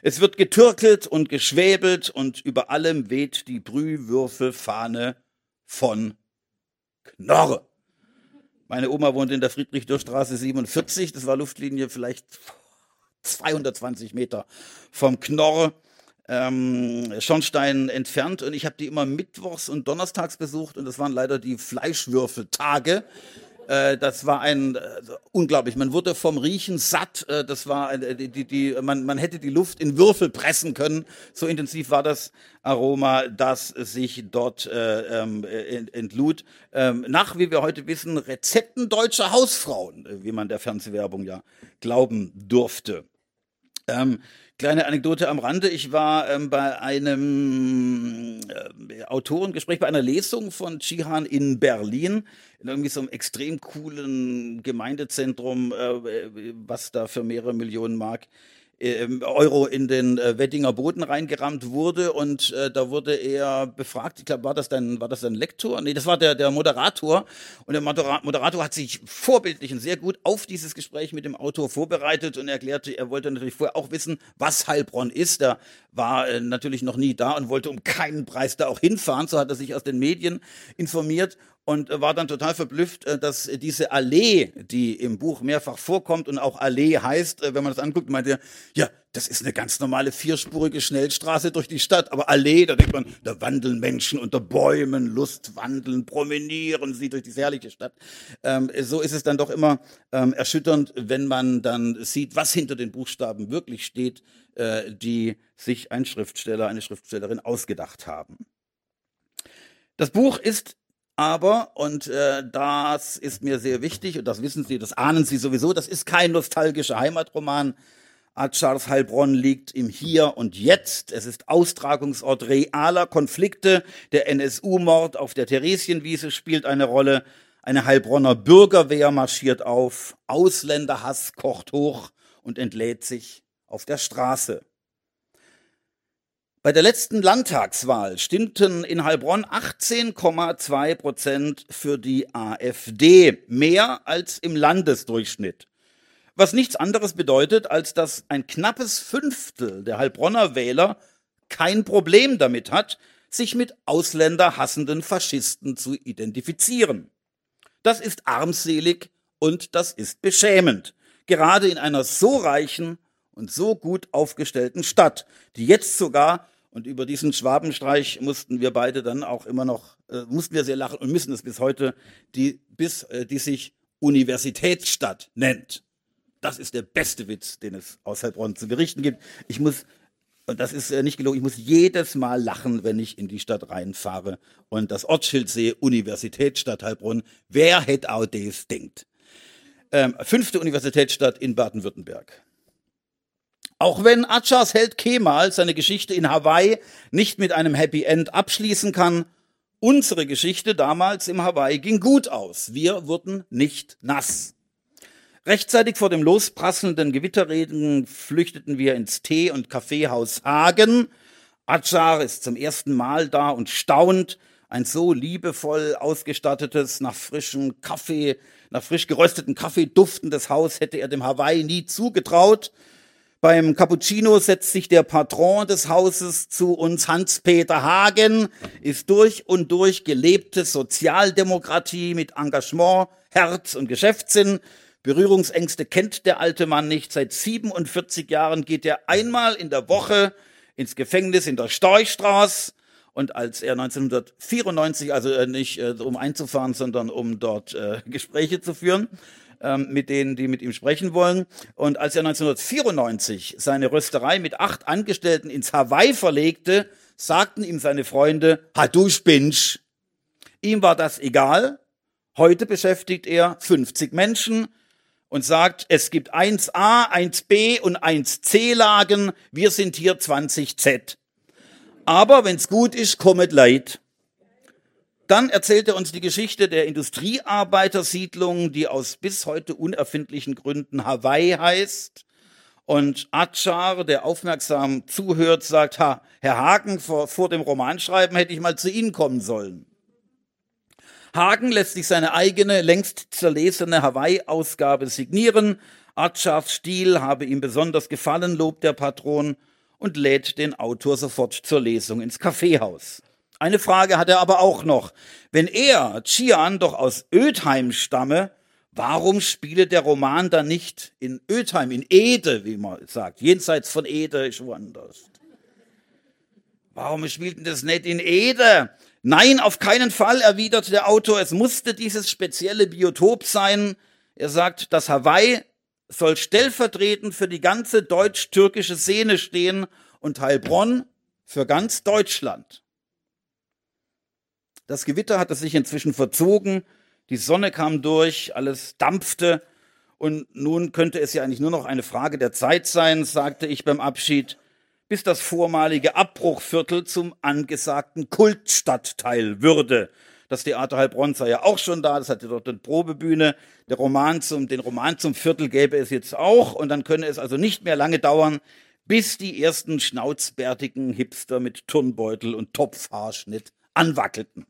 Es wird getürkelt und geschwäbelt und über allem weht die Brühwürfelfahne von Knorre. Meine Oma wohnt in der Friedrich-Durchstraße 47. Das war Luftlinie vielleicht 220 Meter vom Knorr ähm, Schornstein entfernt. Und ich habe die immer mittwochs und donnerstags besucht. Und das waren leider die Fleischwürfeltage. Äh, das war ein äh, unglaublich. Man wurde vom Riechen satt. Äh, das war äh, die, die, man, man hätte die Luft in Würfel pressen können. So intensiv war das Aroma, das sich dort äh, ähm, entlud. Ähm, nach, wie wir heute wissen, Rezepten deutscher Hausfrauen, wie man der Fernsehwerbung ja glauben durfte. Ähm, Kleine Anekdote am Rande. Ich war ähm, bei einem äh, Autorengespräch, bei einer Lesung von Chihan in Berlin, in irgendwie so einem extrem coolen Gemeindezentrum, äh, was da für mehrere Millionen Mark Euro in den äh, Wettinger Boden reingerammt wurde und äh, da wurde er befragt. Ich glaube, war das dein, war das dein Lektor? Nee, das war der, der Moderator. Und der Moderator hat sich vorbildlich und sehr gut auf dieses Gespräch mit dem Autor vorbereitet und erklärte, er wollte natürlich vorher auch wissen, was Heilbronn ist. Er war äh, natürlich noch nie da und wollte um keinen Preis da auch hinfahren. So hat er sich aus den Medien informiert und war dann total verblüfft, äh, dass diese Allee, die im Buch mehrfach vorkommt und auch Allee heißt, äh, wenn man das anguckt, meint er, ja, das ist eine ganz normale vierspurige Schnellstraße durch die Stadt, aber Allee, da denkt man, da wandeln Menschen unter Bäumen, Lust wandeln, promenieren sie durch diese herrliche Stadt. Ähm, so ist es dann doch immer ähm, erschütternd, wenn man dann sieht, was hinter den Buchstaben wirklich steht, äh, die sich ein Schriftsteller, eine Schriftstellerin ausgedacht haben. Das Buch ist aber, und äh, das ist mir sehr wichtig, und das wissen Sie, das ahnen Sie sowieso, das ist kein nostalgischer Heimatroman. Charles Heilbronn liegt im Hier und Jetzt. Es ist Austragungsort realer Konflikte. Der NSU-Mord auf der Theresienwiese spielt eine Rolle. Eine Heilbronner Bürgerwehr marschiert auf. Ausländerhass kocht hoch und entlädt sich auf der Straße. Bei der letzten Landtagswahl stimmten in Heilbronn 18,2 Prozent für die AfD, mehr als im Landesdurchschnitt. Was nichts anderes bedeutet, als dass ein knappes Fünftel der Heilbronner Wähler kein Problem damit hat, sich mit ausländerhassenden Faschisten zu identifizieren. Das ist armselig und das ist beschämend, gerade in einer so reichen und so gut aufgestellten Stadt, die jetzt sogar, und über diesen Schwabenstreich mussten wir beide dann auch immer noch, äh, mussten wir sehr lachen und müssen es bis heute, die, bis, äh, die sich Universitätsstadt nennt. Das ist der beste Witz, den es aus Heilbronn zu berichten gibt. Ich muss, und das ist äh, nicht gelogen, ich muss jedes Mal lachen, wenn ich in die Stadt reinfahre und das Ortsschild sehe, Universitätsstadt Heilbronn. Wer hätte auch das denkt? Ähm, fünfte Universitätsstadt in Baden-Württemberg. Auch wenn Achas Held Kemal seine Geschichte in Hawaii nicht mit einem Happy End abschließen kann, unsere Geschichte damals im Hawaii ging gut aus. Wir wurden nicht nass. Rechtzeitig vor dem losprasselnden Gewitterregen flüchteten wir ins Tee- und Kaffeehaus Hagen. Achar ist zum ersten Mal da und staunt. Ein so liebevoll ausgestattetes, nach frischem Kaffee, nach frisch gerösteten Kaffee duftendes Haus hätte er dem Hawaii nie zugetraut. Beim Cappuccino setzt sich der Patron des Hauses zu uns, Hans-Peter Hagen, ist durch und durch gelebte Sozialdemokratie mit Engagement, Herz und Geschäftssinn. Berührungsängste kennt der alte Mann nicht. Seit 47 Jahren geht er einmal in der Woche ins Gefängnis in der Storchstraße. Und als er 1994, also äh, nicht äh, um einzufahren, sondern um dort äh, Gespräche zu führen, ähm, mit denen, die mit ihm sprechen wollen. Und als er 1994 seine Rösterei mit acht Angestellten ins Hawaii verlegte, sagten ihm seine Freunde, ha du spinnst. Ihm war das egal. Heute beschäftigt er 50 Menschen und sagt, es gibt 1a, 1b und 1c Lagen, wir sind hier 20z. Aber wenn's gut ist, kommet leid. Dann erzählt er uns die Geschichte der Industriearbeitersiedlung, die aus bis heute unerfindlichen Gründen Hawaii heißt. Und Achar, der aufmerksam zuhört, sagt, ha, Herr Hagen, vor, vor dem Romanschreiben hätte ich mal zu Ihnen kommen sollen. Hagen lässt sich seine eigene, längst zerlesene Hawaii-Ausgabe signieren. Achars Stil habe ihm besonders gefallen, lobt der Patron und lädt den Autor sofort zur Lesung ins Kaffeehaus. Eine Frage hat er aber auch noch. Wenn er, Chian, doch aus Ödheim stamme, warum spiele der Roman dann nicht in Ödheim, in Ede, wie man sagt, jenseits von Ede ist woanders? Warum spielt denn das nicht in Ede? Nein, auf keinen Fall, erwidert der Autor, es musste dieses spezielle Biotop sein. Er sagt, das Hawaii soll stellvertretend für die ganze deutsch-türkische Szene stehen und Heilbronn für ganz Deutschland. Das Gewitter hatte sich inzwischen verzogen, die Sonne kam durch, alles dampfte und nun könnte es ja eigentlich nur noch eine Frage der Zeit sein, sagte ich beim Abschied, bis das vormalige Abbruchviertel zum angesagten Kultstadtteil würde. Das Theater Heilbronn sei ja auch schon da, das hatte dort eine Probebühne. Der Roman zum, den Roman zum Viertel gäbe es jetzt auch und dann könne es also nicht mehr lange dauern, bis die ersten schnauzbärtigen Hipster mit Turnbeutel und Topfhaarschnitt anwackelten.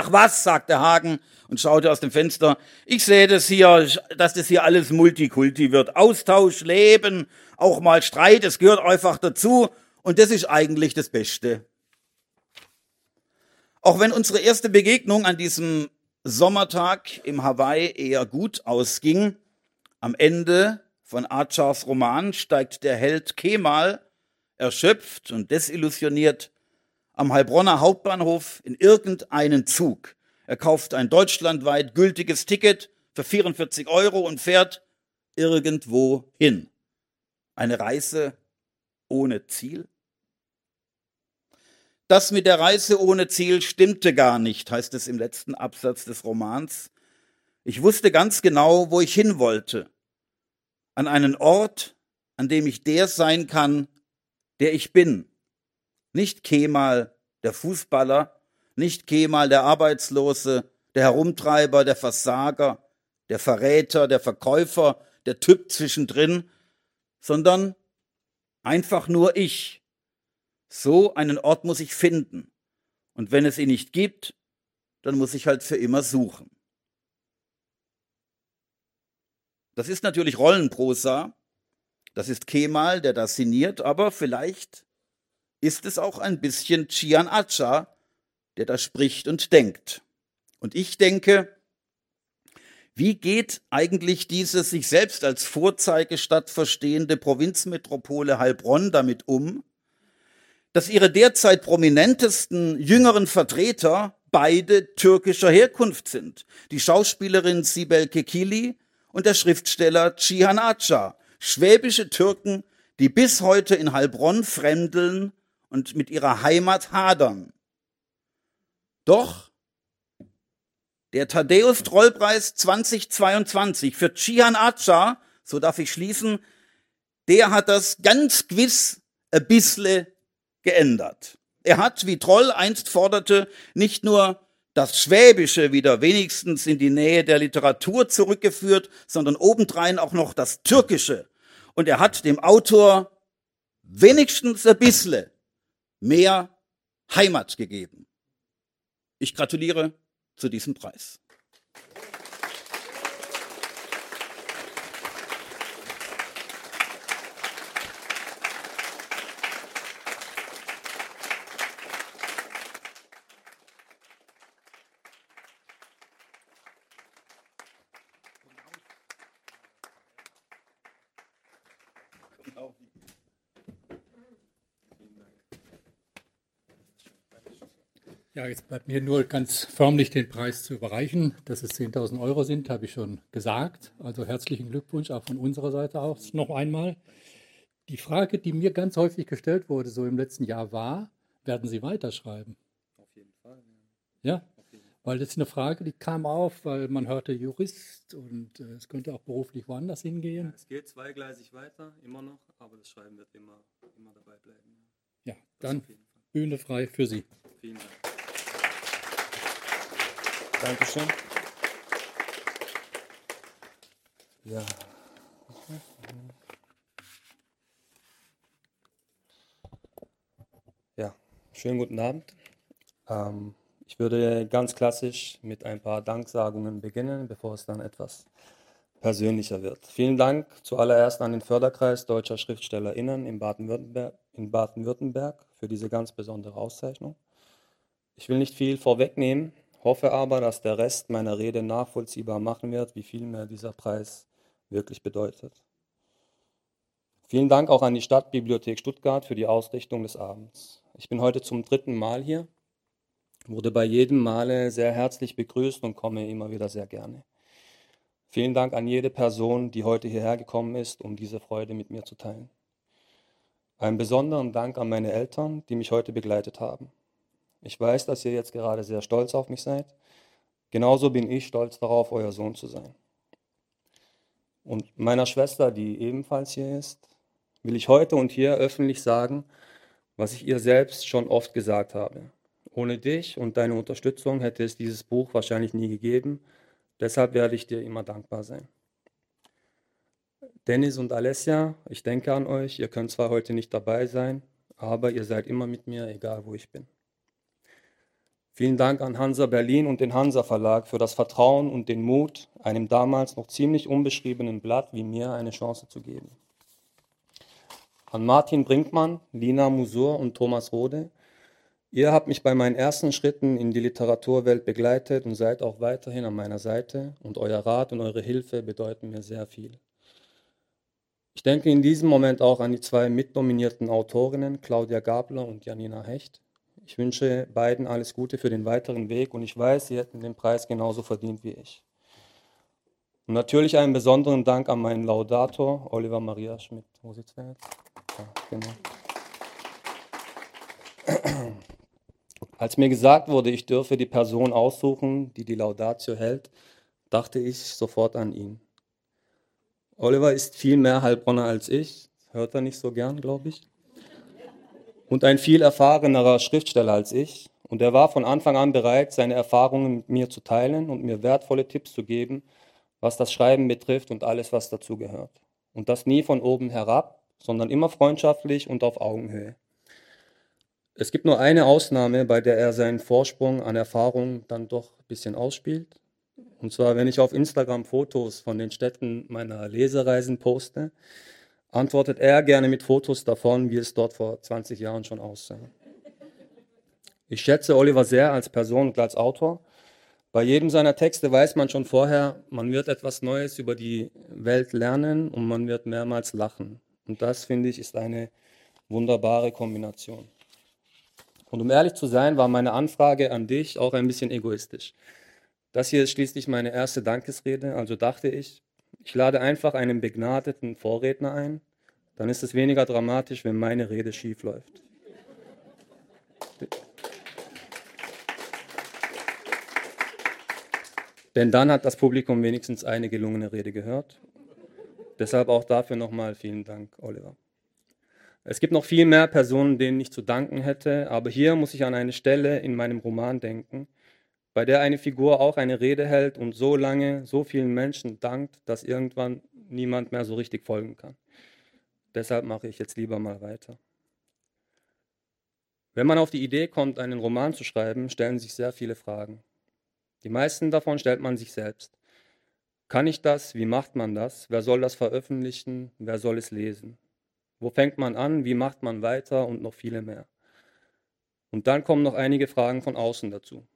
Ach was, sagte Hagen und schaute aus dem Fenster. Ich sehe das hier, dass das hier alles Multikulti wird. Austausch, Leben, auch mal Streit, es gehört einfach dazu. Und das ist eigentlich das Beste. Auch wenn unsere erste Begegnung an diesem Sommertag im Hawaii eher gut ausging, am Ende von Achars Roman steigt der Held Kemal erschöpft und desillusioniert am Heilbronner Hauptbahnhof in irgendeinen Zug. Er kauft ein deutschlandweit gültiges Ticket für 44 Euro und fährt irgendwo hin. Eine Reise ohne Ziel? Das mit der Reise ohne Ziel stimmte gar nicht, heißt es im letzten Absatz des Romans. Ich wusste ganz genau, wo ich hin wollte. An einen Ort, an dem ich der sein kann, der ich bin. Nicht Kemal, der Fußballer, nicht Kemal, der Arbeitslose, der Herumtreiber, der Versager, der Verräter, der Verkäufer, der Typ zwischendrin, sondern einfach nur ich. So einen Ort muss ich finden. Und wenn es ihn nicht gibt, dann muss ich halt für immer suchen. Das ist natürlich Rollenprosa. Das ist Kemal, der das sinniert, aber vielleicht ist es auch ein bisschen Chian Acha, der da spricht und denkt. Und ich denke, wie geht eigentlich diese sich selbst als Vorzeigestadt verstehende Provinzmetropole Heilbronn damit um, dass ihre derzeit prominentesten jüngeren Vertreter beide türkischer Herkunft sind? Die Schauspielerin Sibel Kekili und der Schriftsteller Cihan Acha, schwäbische Türken, die bis heute in Heilbronn fremdeln und mit ihrer Heimat hadern. Doch der Thaddeus Trollpreis 2022 für Chihan Acha, so darf ich schließen, der hat das ganz gewiss ein bisschen geändert. Er hat, wie Troll einst forderte, nicht nur das Schwäbische wieder wenigstens in die Nähe der Literatur zurückgeführt, sondern obendrein auch noch das Türkische. Und er hat dem Autor wenigstens ein bisschen mehr Heimat gegeben. Ich gratuliere zu diesem Preis. Jetzt bleibt mir nur ganz förmlich den Preis zu überreichen. Dass es 10.000 Euro sind, habe ich schon gesagt. Also herzlichen Glückwunsch auch von unserer Seite aus noch einmal. Die Frage, die mir ganz häufig gestellt wurde, so im letzten Jahr, war, werden Sie weiterschreiben? Auf jeden Fall. Ja, ja? weil das ist eine Frage, die kam auf, weil man hörte Jurist und äh, es könnte auch beruflich woanders hingehen. Ja, es geht zweigleisig weiter, immer noch, aber das Schreiben wird immer, immer dabei bleiben. Ja, ja dann Bühne frei für Sie. Vielen Dank. Dankeschön. Ja. Ja, schönen guten Abend. Ähm, ich würde ganz klassisch mit ein paar Danksagungen beginnen, bevor es dann etwas persönlicher wird. Vielen Dank zuallererst an den Förderkreis Deutscher SchriftstellerInnen in Baden-Württemberg Baden für diese ganz besondere Auszeichnung. Ich will nicht viel vorwegnehmen, hoffe aber, dass der Rest meiner Rede nachvollziehbar machen wird, wie viel mir dieser Preis wirklich bedeutet. Vielen Dank auch an die Stadtbibliothek Stuttgart für die Ausrichtung des Abends. Ich bin heute zum dritten Mal hier, wurde bei jedem Male sehr herzlich begrüßt und komme immer wieder sehr gerne. Vielen Dank an jede Person, die heute hierher gekommen ist, um diese Freude mit mir zu teilen. Einen besonderen Dank an meine Eltern, die mich heute begleitet haben. Ich weiß, dass ihr jetzt gerade sehr stolz auf mich seid. Genauso bin ich stolz darauf, euer Sohn zu sein. Und meiner Schwester, die ebenfalls hier ist, will ich heute und hier öffentlich sagen, was ich ihr selbst schon oft gesagt habe. Ohne dich und deine Unterstützung hätte es dieses Buch wahrscheinlich nie gegeben. Deshalb werde ich dir immer dankbar sein. Dennis und Alessia, ich denke an euch. Ihr könnt zwar heute nicht dabei sein, aber ihr seid immer mit mir, egal wo ich bin. Vielen Dank an Hansa Berlin und den Hansa Verlag für das Vertrauen und den Mut, einem damals noch ziemlich unbeschriebenen Blatt wie mir eine Chance zu geben. An Martin Brinkmann, Lina Musur und Thomas Rode. Ihr habt mich bei meinen ersten Schritten in die Literaturwelt begleitet und seid auch weiterhin an meiner Seite und euer Rat und eure Hilfe bedeuten mir sehr viel. Ich denke in diesem Moment auch an die zwei mitnominierten Autorinnen, Claudia Gabler und Janina Hecht. Ich wünsche beiden alles Gute für den weiteren Weg und ich weiß, sie hätten den Preis genauso verdient wie ich. Und natürlich einen besonderen Dank an meinen Laudator, Oliver Maria Schmidt. Wo sitzt er jetzt? Ja, genau. [clears throat] Als mir gesagt wurde, ich dürfe die Person aussuchen, die die Laudatio hält, dachte ich sofort an ihn. Oliver ist viel mehr Heilbronner als ich, hört er nicht so gern, glaube ich und ein viel erfahrenerer Schriftsteller als ich. Und er war von Anfang an bereit, seine Erfahrungen mit mir zu teilen und mir wertvolle Tipps zu geben, was das Schreiben betrifft und alles, was dazugehört. Und das nie von oben herab, sondern immer freundschaftlich und auf Augenhöhe. Es gibt nur eine Ausnahme, bei der er seinen Vorsprung an Erfahrung dann doch ein bisschen ausspielt. Und zwar, wenn ich auf Instagram Fotos von den Städten meiner Lesereisen poste, antwortet er gerne mit Fotos davon, wie es dort vor 20 Jahren schon aussah. Ich schätze Oliver sehr als Person und als Autor. Bei jedem seiner Texte weiß man schon vorher, man wird etwas Neues über die Welt lernen und man wird mehrmals lachen. Und das, finde ich, ist eine wunderbare Kombination. Und um ehrlich zu sein, war meine Anfrage an dich auch ein bisschen egoistisch. Das hier ist schließlich meine erste Dankesrede, also dachte ich, ich lade einfach einen begnadeten Vorredner ein, dann ist es weniger dramatisch, wenn meine Rede schief läuft. Denn dann hat das Publikum wenigstens eine gelungene Rede gehört. Deshalb auch dafür nochmal vielen Dank, Oliver. Es gibt noch viel mehr Personen, denen ich zu danken hätte, aber hier muss ich an eine Stelle in meinem Roman denken, bei der eine Figur auch eine Rede hält und so lange so vielen Menschen dankt, dass irgendwann niemand mehr so richtig folgen kann. Deshalb mache ich jetzt lieber mal weiter. Wenn man auf die Idee kommt, einen Roman zu schreiben, stellen sich sehr viele Fragen. Die meisten davon stellt man sich selbst. Kann ich das? Wie macht man das? Wer soll das veröffentlichen? Wer soll es lesen? Wo fängt man an? Wie macht man weiter? Und noch viele mehr. Und dann kommen noch einige Fragen von außen dazu.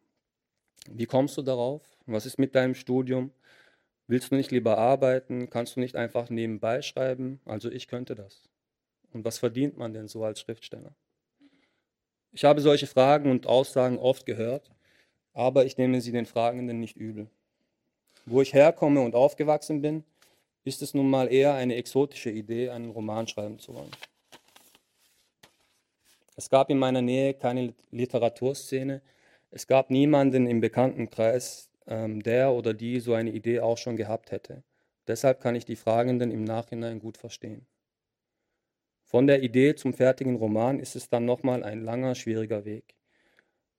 Wie kommst du darauf? Was ist mit deinem Studium? Willst du nicht lieber arbeiten? Kannst du nicht einfach nebenbei schreiben? Also ich könnte das. Und was verdient man denn so als Schriftsteller? Ich habe solche Fragen und Aussagen oft gehört, aber ich nehme sie den Fragenden nicht übel. Wo ich herkomme und aufgewachsen bin, ist es nun mal eher eine exotische Idee, einen Roman schreiben zu wollen. Es gab in meiner Nähe keine Literaturszene, es gab niemanden im Bekanntenkreis, ähm, der oder die so eine Idee auch schon gehabt hätte. Deshalb kann ich die Fragenden im Nachhinein gut verstehen. Von der Idee zum fertigen Roman ist es dann nochmal ein langer, schwieriger Weg.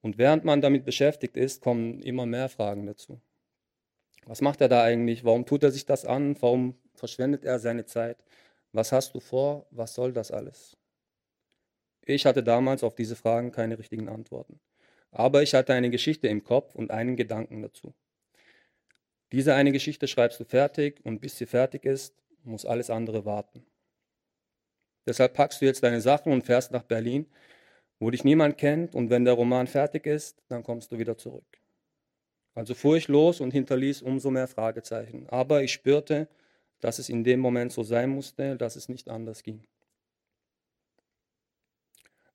Und während man damit beschäftigt ist, kommen immer mehr Fragen dazu. Was macht er da eigentlich? Warum tut er sich das an? Warum verschwendet er seine Zeit? Was hast du vor? Was soll das alles? Ich hatte damals auf diese Fragen keine richtigen Antworten. Aber ich hatte eine Geschichte im Kopf und einen Gedanken dazu. Diese eine Geschichte schreibst du fertig und bis sie fertig ist, muss alles andere warten. Deshalb packst du jetzt deine Sachen und fährst nach Berlin, wo dich niemand kennt und wenn der Roman fertig ist, dann kommst du wieder zurück. Also fuhr ich los und hinterließ umso mehr Fragezeichen. Aber ich spürte, dass es in dem Moment so sein musste, dass es nicht anders ging.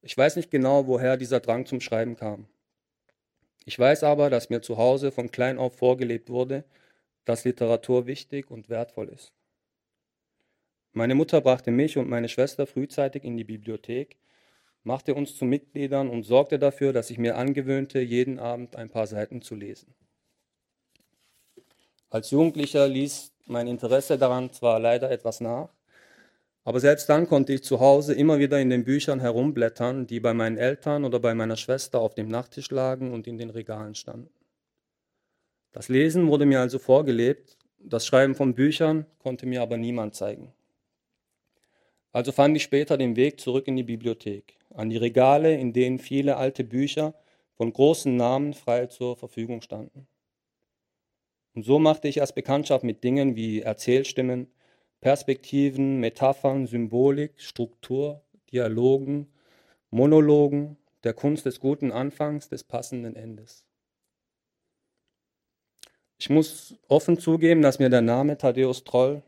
Ich weiß nicht genau, woher dieser Drang zum Schreiben kam. Ich weiß aber, dass mir zu Hause von klein auf vorgelebt wurde, dass Literatur wichtig und wertvoll ist. Meine Mutter brachte mich und meine Schwester frühzeitig in die Bibliothek, machte uns zu Mitgliedern und sorgte dafür, dass ich mir angewöhnte, jeden Abend ein paar Seiten zu lesen. Als Jugendlicher ließ mein Interesse daran zwar leider etwas nach, aber selbst dann konnte ich zu Hause immer wieder in den Büchern herumblättern, die bei meinen Eltern oder bei meiner Schwester auf dem Nachttisch lagen und in den Regalen standen. Das Lesen wurde mir also vorgelebt, das Schreiben von Büchern konnte mir aber niemand zeigen. Also fand ich später den Weg zurück in die Bibliothek, an die Regale, in denen viele alte Bücher von großen Namen frei zur Verfügung standen. Und so machte ich erst Bekanntschaft mit Dingen wie Erzählstimmen, Perspektiven, Metaphern, Symbolik, Struktur, Dialogen, Monologen, der Kunst des guten Anfangs, des passenden Endes. Ich muss offen zugeben, dass mir der Name Thaddeus Troll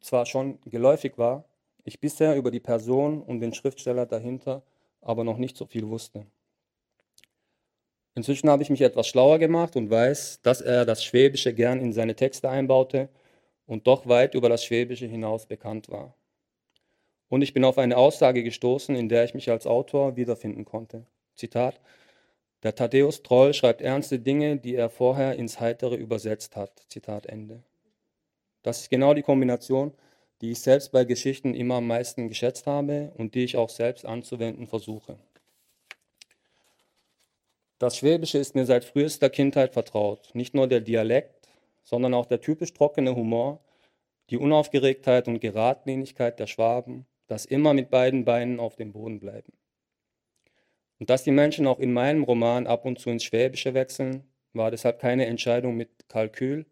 zwar schon geläufig war, ich bisher über die Person und den Schriftsteller dahinter aber noch nicht so viel wusste. Inzwischen habe ich mich etwas schlauer gemacht und weiß, dass er das Schwäbische gern in seine Texte einbaute und doch weit über das Schwäbische hinaus bekannt war. Und ich bin auf eine Aussage gestoßen, in der ich mich als Autor wiederfinden konnte. Zitat: Der Thaddäus Troll schreibt ernste Dinge, die er vorher ins Heitere übersetzt hat. Zitat Ende. Das ist genau die Kombination, die ich selbst bei Geschichten immer am meisten geschätzt habe und die ich auch selbst anzuwenden versuche. Das Schwäbische ist mir seit frühester Kindheit vertraut. Nicht nur der Dialekt, sondern auch der typisch trockene Humor, die Unaufgeregtheit und Geradlinigkeit der Schwaben, das immer mit beiden Beinen auf dem Boden bleiben. Und dass die Menschen auch in meinem Roman ab und zu ins Schwäbische wechseln, war deshalb keine Entscheidung mit Kalkül,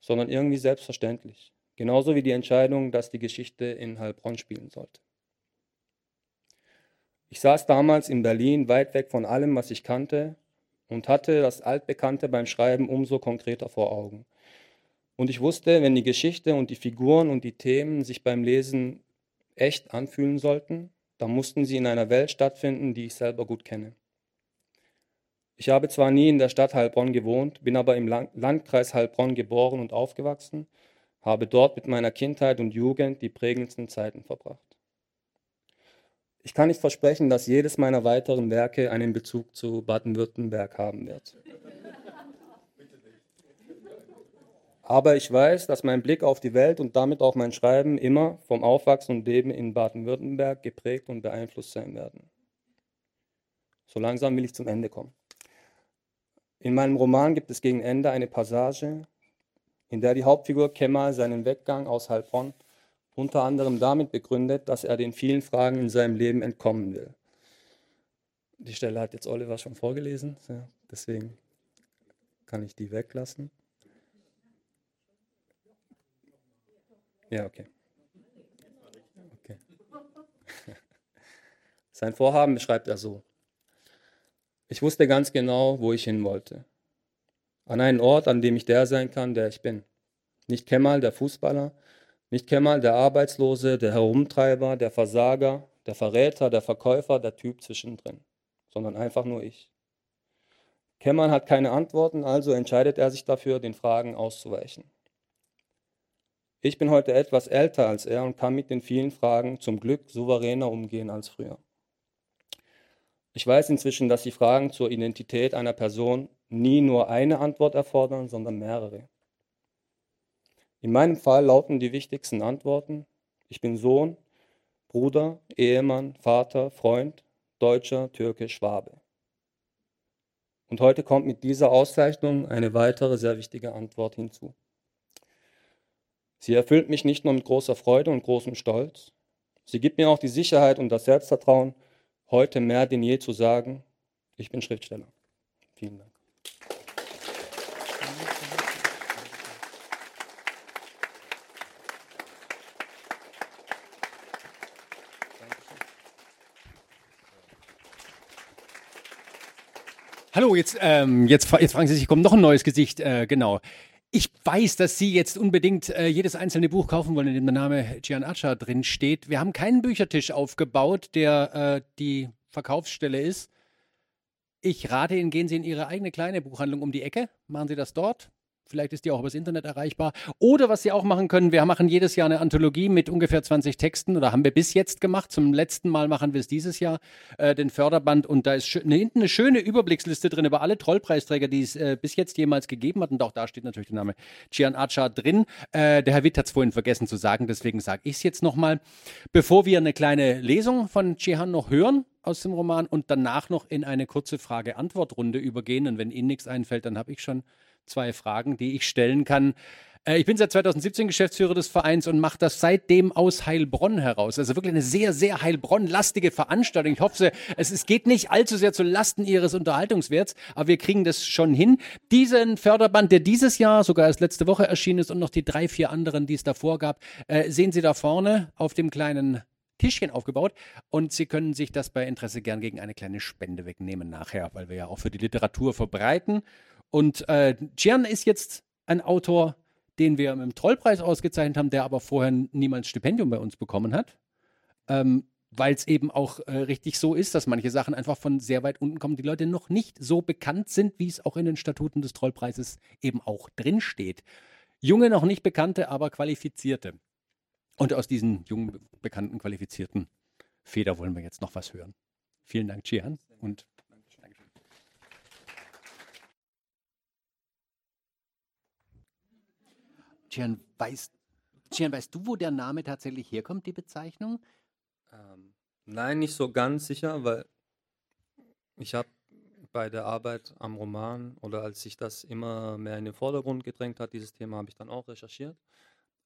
sondern irgendwie selbstverständlich. Genauso wie die Entscheidung, dass die Geschichte in Heilbronn spielen sollte. Ich saß damals in Berlin weit weg von allem, was ich kannte und hatte das Altbekannte beim Schreiben umso konkreter vor Augen. Und ich wusste, wenn die Geschichte und die Figuren und die Themen sich beim Lesen echt anfühlen sollten, dann mussten sie in einer Welt stattfinden, die ich selber gut kenne. Ich habe zwar nie in der Stadt Heilbronn gewohnt, bin aber im Landkreis Heilbronn geboren und aufgewachsen, habe dort mit meiner Kindheit und Jugend die prägendsten Zeiten verbracht. Ich kann nicht versprechen, dass jedes meiner weiteren Werke einen Bezug zu Baden-Württemberg haben wird. Aber ich weiß, dass mein Blick auf die Welt und damit auch mein Schreiben immer vom Aufwachsen und Leben in Baden-Württemberg geprägt und beeinflusst sein werden. So langsam will ich zum Ende kommen. In meinem Roman gibt es gegen Ende eine Passage, in der die Hauptfigur Kemal seinen Weggang aus Heilbronn unter anderem damit begründet, dass er den vielen Fragen in seinem Leben entkommen will. Die Stelle hat jetzt Oliver schon vorgelesen, deswegen kann ich die weglassen. Ja, okay. okay. [laughs] Sein Vorhaben beschreibt er so. Ich wusste ganz genau, wo ich hin wollte. An einen Ort, an dem ich der sein kann, der ich bin. Nicht Kemal, der Fußballer, nicht Kemal, der Arbeitslose, der Herumtreiber, der Versager, der Verräter, der Verkäufer, der Typ zwischendrin, sondern einfach nur ich. Kemal hat keine Antworten, also entscheidet er sich dafür, den Fragen auszuweichen. Ich bin heute etwas älter als er und kann mit den vielen Fragen zum Glück souveräner umgehen als früher. Ich weiß inzwischen, dass die Fragen zur Identität einer Person nie nur eine Antwort erfordern, sondern mehrere. In meinem Fall lauten die wichtigsten Antworten, ich bin Sohn, Bruder, Ehemann, Vater, Freund, Deutscher, Türke, Schwabe. Und heute kommt mit dieser Auszeichnung eine weitere sehr wichtige Antwort hinzu. Sie erfüllt mich nicht nur mit großer Freude und großem Stolz, sie gibt mir auch die Sicherheit und das Selbstvertrauen, heute mehr denn je zu sagen, ich bin Schriftsteller. Vielen Dank. Hallo, jetzt, ähm, jetzt, jetzt fragen Sie sich, kommt noch ein neues Gesicht, äh, genau. Ich weiß, dass Sie jetzt unbedingt äh, jedes einzelne Buch kaufen wollen, in dem der Name Gian Acha drin steht. Wir haben keinen Büchertisch aufgebaut, der äh, die Verkaufsstelle ist. Ich rate Ihnen, gehen Sie in Ihre eigene kleine Buchhandlung um die Ecke, machen Sie das dort. Vielleicht ist die auch übers Internet erreichbar. Oder was Sie auch machen können, wir machen jedes Jahr eine Anthologie mit ungefähr 20 Texten oder haben wir bis jetzt gemacht. Zum letzten Mal machen wir es dieses Jahr, äh, den Förderband. Und da ist schön, hinten eine schöne Überblicksliste drin über alle Trollpreisträger, die es äh, bis jetzt jemals gegeben hat. Und auch da steht natürlich der Name Gian Acha drin. Äh, der Herr Witt hat es vorhin vergessen zu sagen, deswegen sage ich es jetzt nochmal. Bevor wir eine kleine Lesung von Cihan noch hören, aus dem Roman und danach noch in eine kurze Frage-Antwort-Runde übergehen. Und wenn Ihnen nichts einfällt, dann habe ich schon zwei Fragen, die ich stellen kann. Äh, ich bin seit 2017 Geschäftsführer des Vereins und mache das seitdem aus Heilbronn heraus. Also wirklich eine sehr, sehr Heilbronn-lastige Veranstaltung. Ich hoffe, es, geht nicht allzu sehr zu Lasten Ihres Unterhaltungswerts, aber wir kriegen das schon hin. Diesen Förderband, der dieses Jahr sogar erst letzte Woche erschienen ist und noch die drei, vier anderen, die es davor gab, äh, sehen Sie da vorne auf dem kleinen Tischchen aufgebaut und Sie können sich das bei Interesse gern gegen eine kleine Spende wegnehmen nachher, weil wir ja auch für die Literatur verbreiten. Und äh, ist jetzt ein Autor, den wir dem Trollpreis ausgezeichnet haben, der aber vorher niemals Stipendium bei uns bekommen hat. Ähm, weil es eben auch äh, richtig so ist, dass manche Sachen einfach von sehr weit unten kommen, die Leute noch nicht so bekannt sind, wie es auch in den Statuten des Trollpreises eben auch drinsteht. Junge, noch nicht bekannte, aber qualifizierte. Und aus diesen jungen, bekannten, qualifizierten Feder wollen wir jetzt noch was hören. Vielen Dank, Cian. Und Cian, weißt, Cian, weißt du, wo der Name tatsächlich herkommt, die Bezeichnung? Ähm, nein, nicht so ganz sicher, weil ich habe bei der Arbeit am Roman oder als sich das immer mehr in den Vordergrund gedrängt hat, dieses Thema, habe ich dann auch recherchiert.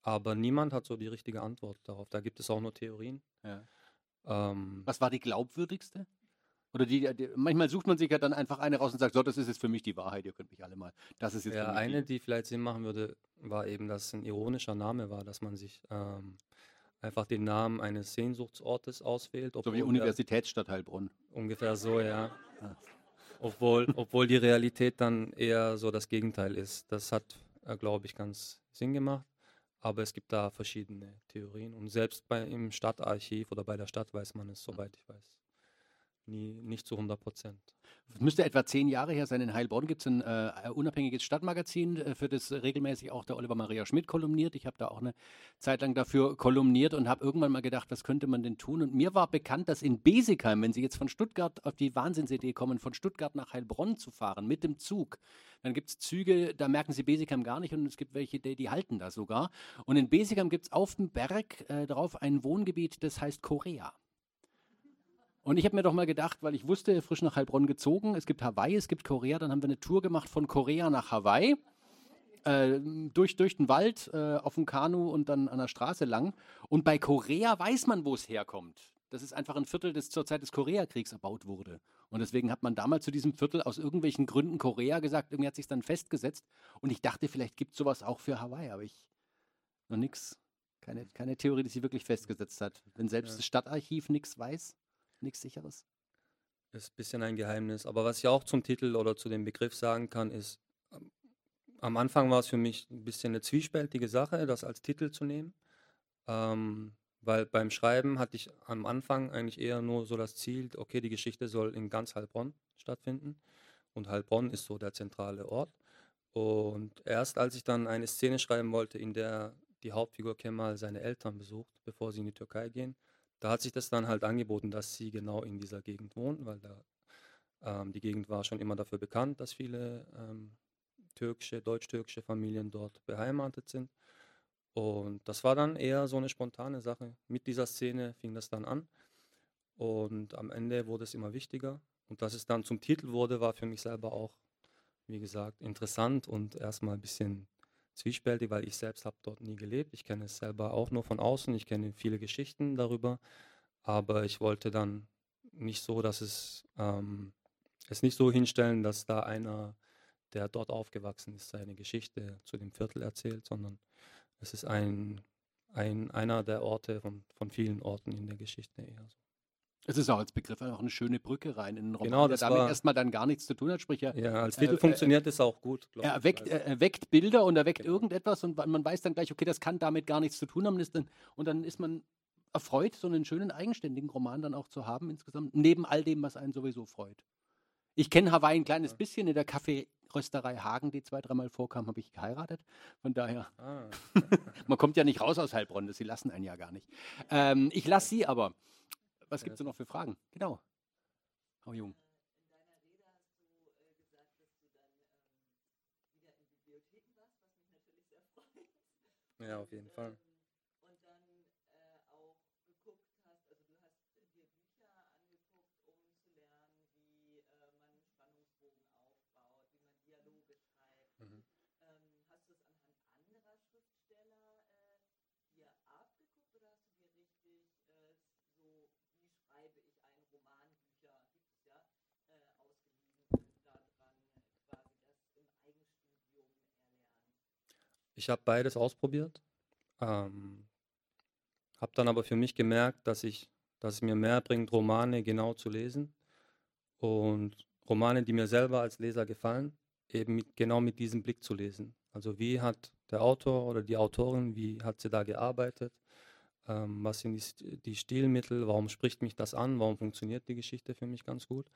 Aber niemand hat so die richtige Antwort darauf. Da gibt es auch nur Theorien. Ja. Ähm, Was war die glaubwürdigste? Oder die, die, manchmal sucht man sich ja dann einfach eine raus und sagt, so, das ist jetzt für mich die Wahrheit, ihr könnt mich alle mal. Das ist jetzt ja, eine, die. die vielleicht Sinn machen würde, war eben, dass es ein ironischer Name war, dass man sich ähm, einfach den Namen eines Sehnsuchtsortes auswählt. So wie Universitätsstadt Heilbronn. Ungefähr so, ja. Ah. Obwohl, obwohl die Realität dann eher so das Gegenteil ist. Das hat, äh, glaube ich, ganz Sinn gemacht. Aber es gibt da verschiedene Theorien. Und selbst bei, im Stadtarchiv oder bei der Stadt weiß man es, soweit ich weiß, nie, nicht zu 100 Prozent. Es müsste etwa zehn Jahre her sein. In Heilbronn gibt es ein äh, unabhängiges Stadtmagazin, äh, für das regelmäßig auch der Oliver Maria Schmidt kolumniert. Ich habe da auch eine Zeit lang dafür kolumniert und habe irgendwann mal gedacht, was könnte man denn tun? Und mir war bekannt, dass in Besigheim, wenn Sie jetzt von Stuttgart auf die Wahnsinnsidee kommen, von Stuttgart nach Heilbronn zu fahren mit dem Zug, dann gibt es Züge, da merken Sie Besigheim gar nicht und es gibt welche, die, die halten da sogar. Und in Besigheim gibt es auf dem Berg äh, drauf ein Wohngebiet, das heißt Korea. Und ich habe mir doch mal gedacht, weil ich wusste, frisch nach Heilbronn gezogen, es gibt Hawaii, es gibt Korea, dann haben wir eine Tour gemacht von Korea nach Hawaii. Äh, durch, durch den Wald, äh, auf dem Kanu und dann an der Straße lang. Und bei Korea weiß man, wo es herkommt. Das ist einfach ein Viertel, das zur Zeit des Koreakriegs erbaut wurde. Und deswegen hat man damals zu diesem Viertel aus irgendwelchen Gründen Korea gesagt. Irgendwie hat sich dann festgesetzt. Und ich dachte, vielleicht gibt es sowas auch für Hawaii, aber ich noch nichts. Keine, keine Theorie, die sich wirklich festgesetzt hat. Wenn selbst Ja. das Stadtarchiv nichts weiß, nichts Sicheres. Ist ein bisschen ein Geheimnis. Aber was ich auch zum Titel oder zu dem Begriff sagen kann, ist, am Anfang war es für mich ein bisschen eine zwiespältige Sache, das als Titel zu nehmen. Ähm, weil beim Schreiben hatte ich am Anfang eigentlich eher nur so das Ziel, okay, die Geschichte soll in ganz Heilbronn stattfinden. Und Heilbronn ist so der zentrale Ort. Und erst als ich dann eine Szene schreiben wollte, in der die Hauptfigur Kemal seine Eltern besucht, bevor sie in die Türkei gehen, da hat sich das dann halt angeboten, dass sie genau in dieser Gegend wohnen, weil da ähm, die Gegend war schon immer dafür bekannt, dass viele ähm, türkische, deutsch-türkische Familien dort beheimatet sind. Und das war dann eher so eine spontane Sache. Mit dieser Szene fing das dann an. Und am Ende wurde es immer wichtiger. und dass es dann zum Titel wurde, war für mich selber auch, wie gesagt, interessant und erstmal ein bisschen zwiespältig, weil ich selbst habe dort nie gelebt. Ich kenne es selber auch nur von außen. Ich kenne viele Geschichten darüber, aber ich wollte dann nicht so, dass es ähm, es nicht so hinstellen, dass da einer, der dort aufgewachsen ist, seine Geschichte zu dem Viertel erzählt, sondern es ist ein, ein einer der Orte von, von vielen Orten in der Geschichte eher so. Es ist auch als Begriff auch eine schöne Brücke rein in den Roman, Genau, der das damit war- erstmal dann gar nichts zu tun hat. Sprich, er, Ja, als Äh, Titel äh, funktioniert es auch gut. er, ich. erweckt, Also, er erweckt Bilder und erweckt Genau. irgendetwas und man weiß dann gleich, okay, das kann damit gar nichts zu tun haben. Dann, und dann ist man erfreut, so einen schönen eigenständigen Roman dann auch zu haben insgesamt, neben all dem, was einen sowieso freut. Ich kenne Hawaii ein kleines bisschen. In der Kaffeerösterei Hagen, die zwei, dreimal vorkam, habe ich geheiratet. Von daher, ah, [laughs] man kommt ja nicht raus aus Heilbronn, das- sie lassen einen ja gar nicht. Ähm, ich lasse Sie aber. Was gibt es noch für Fragen? Genau. Frau Jung. ja, auf jeden Fall. und dann äh, auch geguckt hast, also du hast dir Bücher angeguckt, um zu lernen, wie äh, man einen Spannungsbogen aufbaut, wie man Dialoge schreibt. Mhm. Ähm, hast du es anhand anderer Schriftsteller äh, dir abgeguckt oder hast du dir richtig äh, so, wie schreibe ich einen Roman, Bücher gibt es ja, äh, ausgeliehen und daran quasi das im Eigenstudium erlernt? Ich habe beides ausprobiert, ähm, habe dann aber für mich gemerkt, dass ich, dass es mir mehr bringt, Romane genau zu lesen und Romane, die mir selber als Leser gefallen, eben mit, genau mit diesem Blick zu lesen. Also wie hat der Autor oder die Autorin, wie hat sie da gearbeitet? Ähm, was sind die, die Stilmittel? Warum spricht mich das an? Warum funktioniert die Geschichte für mich ganz gut?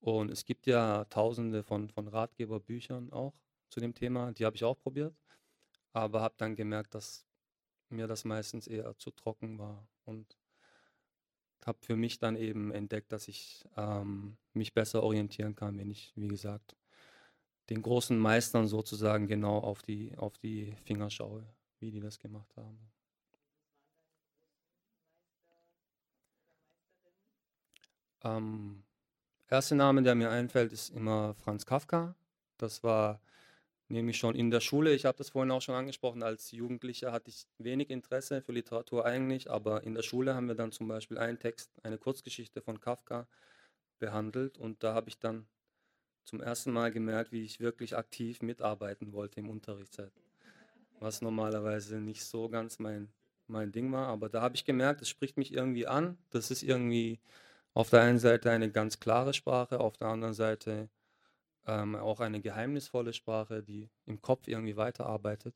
Und es gibt ja tausende von, von Ratgeberbüchern auch zu dem Thema, die habe ich auch probiert aber habe dann gemerkt, dass mir das meistens eher zu trocken war und habe für mich dann eben entdeckt, dass ich ähm, mich besser orientieren kann, wenn ich, wie gesagt, den großen Meistern sozusagen genau auf die, auf die Finger schaue, wie die das gemacht haben. Ähm, erster Name, der mir einfällt, ist immer Franz Kafka. Das war nämlich schon in der Schule. Ich habe das vorhin auch schon angesprochen. Als Jugendlicher hatte ich wenig Interesse für Literatur eigentlich, aber in der Schule haben wir dann zum Beispiel einen Text, eine Kurzgeschichte von Kafka behandelt und da habe ich dann zum ersten Mal gemerkt, wie ich wirklich aktiv mitarbeiten wollte im Unterrichtszeit. Was normalerweise nicht so ganz mein, mein Ding war, aber da habe ich gemerkt, es spricht mich irgendwie an. Das ist irgendwie auf der einen Seite eine ganz klare Sprache, auf der anderen Seite ähm, auch eine geheimnisvolle Sprache, die im Kopf irgendwie weiterarbeitet.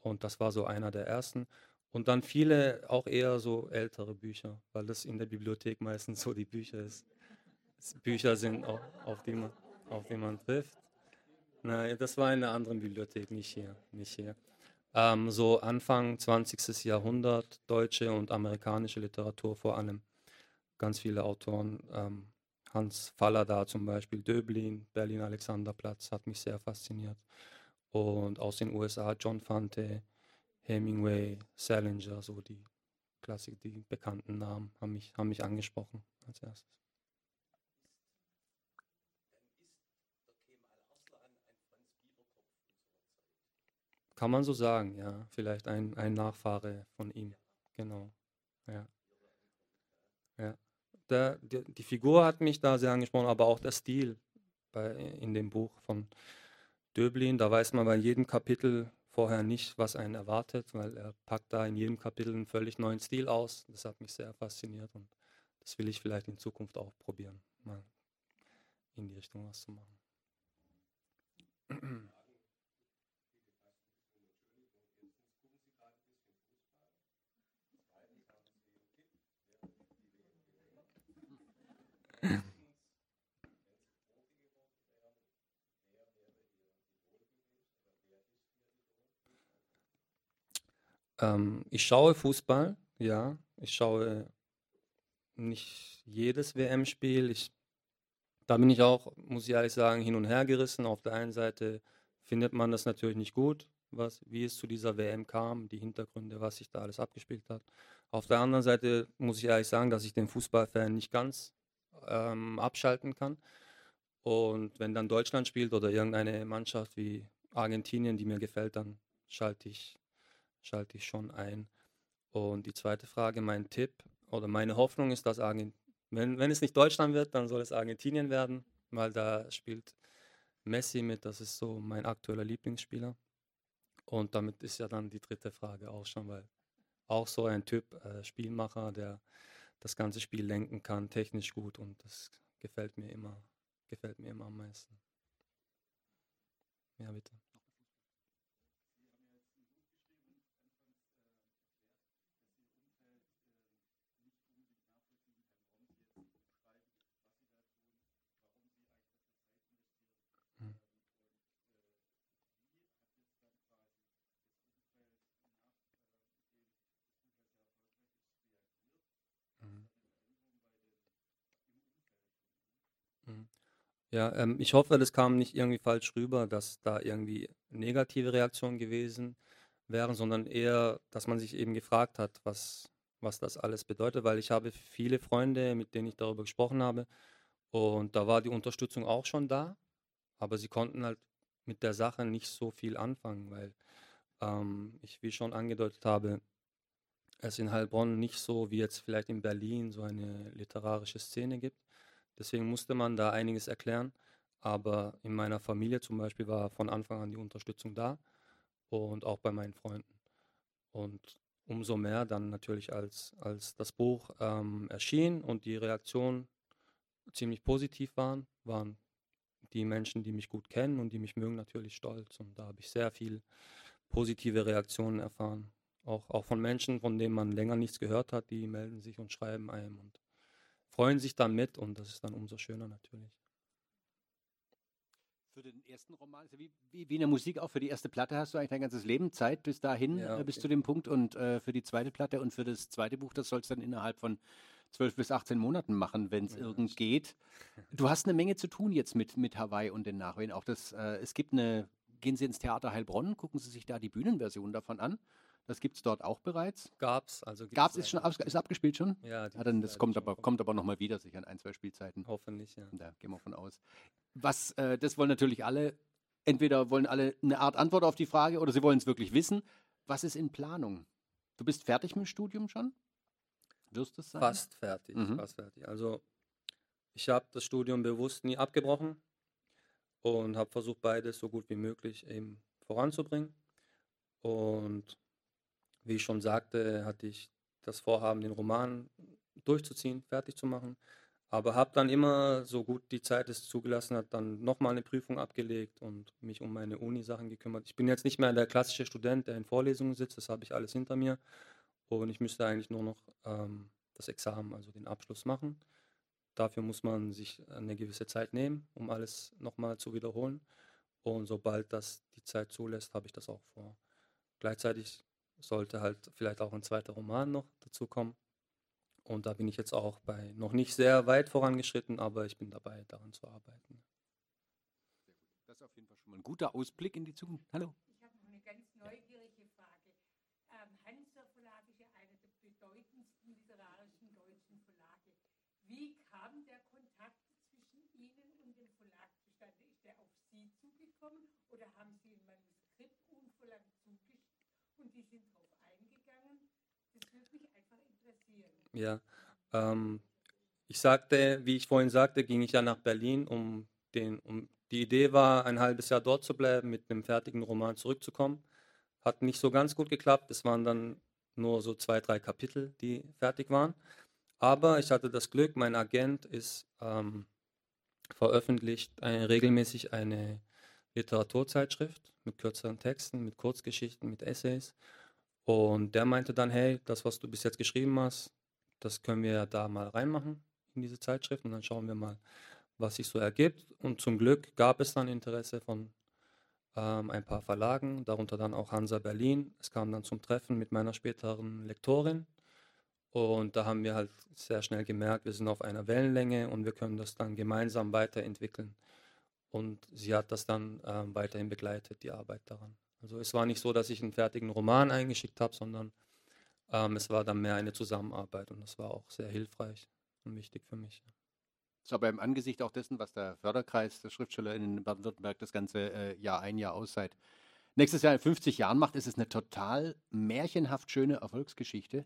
Und das war so einer der ersten. Und dann viele auch eher so ältere Bücher, weil das in der Bibliothek meistens so die Bücher ist. Bücher sind, auf, auf, die man, auf die man trifft. Nein, das war in einer anderen Bibliothek, nicht hier. Nicht hier. Ähm, so Anfang 20. Jahrhundert, deutsche und amerikanische Literatur vor allem. Ganz viele Autoren. Ähm, Hans Fallada zum Beispiel, Döblin, Berlin Alexanderplatz hat mich sehr fasziniert. Und aus den USA John Fante, Hemingway, Salinger, so die Klassik, die bekannten Namen haben mich, haben mich angesprochen als erstes. Kann man so sagen, ja. Vielleicht ein, ein Nachfahre von ihm. Genau. Ja. Der, die, die Figur hat mich da sehr angesprochen, aber auch der Stil bei, in dem Buch von Döblin. Da weiß man bei jedem Kapitel vorher nicht, was einen erwartet, weil er packt da in jedem Kapitel einen völlig neuen Stil aus. Das hat mich sehr fasziniert und das will ich vielleicht in Zukunft auch probieren, mal in die Richtung was zu machen. Ähm, ich schaue Fußball, ja. Ich schaue nicht jedes WM-Spiel. Da bin ich auch, muss ich ehrlich sagen, hin und her gerissen. Auf der einen Seite findet man das natürlich nicht gut, was, wie es zu dieser WM kam, die Hintergründe, was sich da alles abgespielt hat. Auf der anderen Seite muss ich ehrlich sagen, dass ich den Fußballfan nicht ganz ähm, abschalten kann. Und wenn dann Deutschland spielt oder irgendeine Mannschaft wie Argentinien, die mir gefällt, dann schalte ich, schalte ich schon ein. Und die zweite Frage, mein Tipp oder meine Hoffnung ist, dass Argentinien, wenn, wenn es nicht Deutschland wird, dann soll es Argentinien werden, weil da spielt Messi mit, das ist so mein aktueller Lieblingsspieler. Und damit ist ja dann die dritte Frage auch schon, weil auch so ein Typ äh, Spielmacher, der das ganze Spiel lenken kann, technisch gut und das gefällt mir immer, gefällt mir immer am meisten. Ja, bitte. Ja, ähm, ich hoffe, das kam nicht irgendwie falsch rüber, dass da irgendwie negative Reaktionen gewesen wären, sondern eher, dass man sich eben gefragt hat, was, was das alles bedeutet, weil ich habe viele Freunde, mit denen ich darüber gesprochen habe und da war die Unterstützung auch schon da, aber sie konnten halt mit der Sache nicht so viel anfangen, weil ähm, ich, wie schon angedeutet habe, es in Heilbronn nicht so wie jetzt vielleicht in Berlin so eine literarische Szene gibt. Deswegen musste man da einiges erklären. Aber in meiner Familie zum Beispiel war von Anfang an die Unterstützung da und auch bei meinen Freunden. Und umso mehr dann natürlich, als, als das Buch ähm, erschien und die Reaktionen ziemlich positiv waren, waren die Menschen, die mich gut kennen und die mich mögen, natürlich stolz. Und da habe ich sehr viel positive Reaktionen erfahren. Auch, auch von Menschen, von denen man länger nichts gehört hat, die melden sich und schreiben einem und freuen sich dann mit und das ist dann umso schöner natürlich. Für den ersten Roman, also wie, wie, wie in der Musik auch, für die erste Platte hast du eigentlich dein ganzes Leben Zeit bis dahin, Ja, äh, bis okay. zu dem Punkt und äh, für die zweite Platte und für das zweite Buch, das sollst du dann innerhalb von 12 bis 18 Monaten machen, wenn es Ja, irgend stimmt. geht. Du hast eine Menge zu tun jetzt mit, mit Hawaii und den Nachwehen. Auch das, äh, es gibt eine, gehen Sie ins Theater Heilbronn, gucken Sie sich da die Bühnenversion davon an. Das gibt es dort auch bereits. Gab's, also Gab es, ist schon abge- ist abgespielt schon? Ja, Ja, dann ist das kommt aber, kommt aber nochmal wieder, sicher an ein, zwei Spielzeiten. Hoffentlich, ja. Da gehen wir von aus. Was, äh, das wollen natürlich alle, entweder wollen alle eine Art Antwort auf die Frage oder sie wollen es wirklich wissen. Was ist in Planung? Du bist fertig mit dem Studium schon? Wirst du es sein? Fast fertig, Mhm. fast fertig. Also ich habe das Studium bewusst nie abgebrochen und habe versucht, beides so gut wie möglich eben voranzubringen. Und wie ich schon sagte, hatte ich das Vorhaben, den Roman durchzuziehen, fertig zu machen. Aber habe dann immer, so gut die Zeit es zugelassen hat, dann nochmal eine Prüfung abgelegt und mich um meine Uni-Sachen gekümmert. Ich bin jetzt nicht mehr der klassische Student, der in Vorlesungen sitzt, das habe ich alles hinter mir. Und ich müsste eigentlich nur noch ähm, das Examen, also den Abschluss machen. Dafür muss man sich eine gewisse Zeit nehmen, um alles nochmal zu wiederholen. Und sobald das die Zeit zulässt, habe ich das auch vor. Gleichzeitig sollte halt vielleicht auch ein zweiter Roman noch dazu kommen. Und da bin ich jetzt auch bei noch nicht sehr weit vorangeschritten, aber ich bin dabei, daran zu arbeiten. Das ist auf jeden Fall schon mal ein guter Ausblick in die Zukunft. Hallo. Ich habe noch eine ganz neugierige Frage. Ähm, Hansa Verlag ist ja einer der bedeutendsten literarischen deutschen Verlage. Wie kam der Kontakt zwischen Ihnen und dem Verlag zustande? Ist der auf Sie zugekommen oder haben Sie ein Manuskript unverlangt zugeschickt und die sind darauf eingegangen? Das würde mich einfach interessieren. Ja, ähm, ich sagte, wie ich vorhin sagte, ging ich ja nach Berlin, um den, um die Idee war, ein halbes Jahr dort zu bleiben, mit einem fertigen Roman zurückzukommen. Hat nicht so ganz gut geklappt. Es waren dann nur so zwei, drei Kapitel, die fertig waren. Aber ich hatte das Glück, mein Agent ist ähm, veröffentlicht ein, regelmäßig eine Literaturzeitschrift mit kürzeren Texten, mit Kurzgeschichten, mit Essays. Und der meinte dann, hey, das, was du bis jetzt geschrieben hast, das können wir ja da mal reinmachen in diese Zeitschrift und dann schauen wir mal, was sich so ergibt. Und zum Glück gab es dann Interesse von ähm, ein paar Verlagen, darunter dann auch Hansa Berlin. Es kam dann zum Treffen mit meiner späteren Lektorin. Und da haben wir halt sehr schnell gemerkt, wir sind auf einer Wellenlänge und wir können das dann gemeinsam weiterentwickeln. Und sie hat das dann ähm, weiterhin begleitet, die Arbeit daran. Also es war nicht so, dass ich einen fertigen Roman eingeschickt habe, sondern ähm, es war dann mehr eine Zusammenarbeit und das war auch sehr hilfreich und wichtig für mich. ist aber im Angesicht auch dessen, was der Förderkreis der SchriftstellerInnen in Baden-Württemberg das ganze äh, Jahr ein, Jahr aus seit nächstes Jahr in 50 Jahren macht, ist es eine total märchenhaft schöne Erfolgsgeschichte.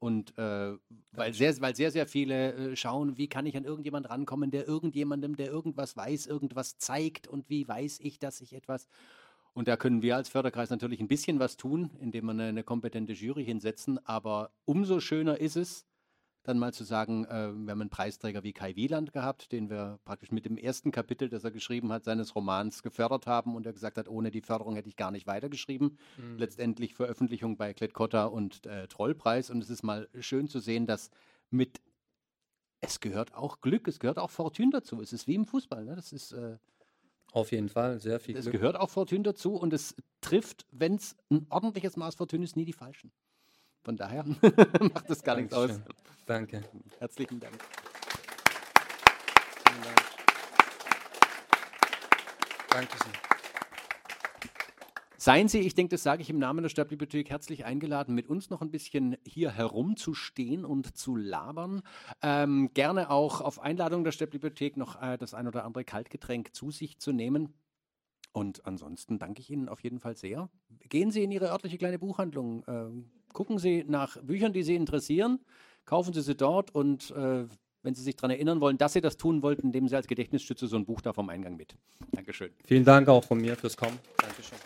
Und äh, weil, sehr, weil sehr, sehr viele äh, schauen, wie kann ich an irgendjemand rankommen, der irgendjemandem, der irgendwas weiß, irgendwas zeigt und wie weiß ich, dass ich etwas. Und da können wir als Förderkreis natürlich ein bisschen was tun, indem wir eine, eine kompetente Jury hinsetzen. Aber umso schöner ist es, dann mal zu sagen, äh, wir haben einen Preisträger wie Kai Wieland gehabt, den wir praktisch mit dem ersten Kapitel, das er geschrieben hat, seines Romans gefördert haben und er gesagt hat, ohne die Förderung hätte ich gar nicht weitergeschrieben. Mhm. Letztendlich Veröffentlichung bei Klett-Cotta und äh, Trollpreis und es ist mal schön zu sehen, dass mit es gehört auch Glück, es gehört auch Fortune dazu. Es ist wie im Fußball, ne? das ist äh, Auf jeden Fall, sehr viel es Glück. gehört auch Fortune dazu und es trifft, wenn es ein ordentliches Maß Fortune ist, nie die falschen. Von daher [laughs] macht das gar nichts aus. Danke. Herzlichen Dank. Dank. Dankeschön. Seien Sie, ich denke, das sage ich im Namen der Stadtbibliothek, herzlich eingeladen, mit uns noch ein bisschen hier herumzustehen und zu labern. Ähm, gerne auch auf Einladung der Stadtbibliothek noch äh, das ein oder andere Kaltgetränk zu sich zu nehmen. Und ansonsten danke ich Ihnen auf jeden Fall sehr. Gehen Sie in Ihre örtliche kleine Buchhandlung, ähm, gucken Sie nach Büchern, die Sie interessieren, kaufen Sie sie dort und äh, wenn Sie sich daran erinnern wollen, dass Sie das tun wollten, nehmen Sie als Gedächtnisstütze so ein Buch da vom Eingang mit. Dankeschön. Vielen Dank auch von mir fürs Kommen. Dankeschön.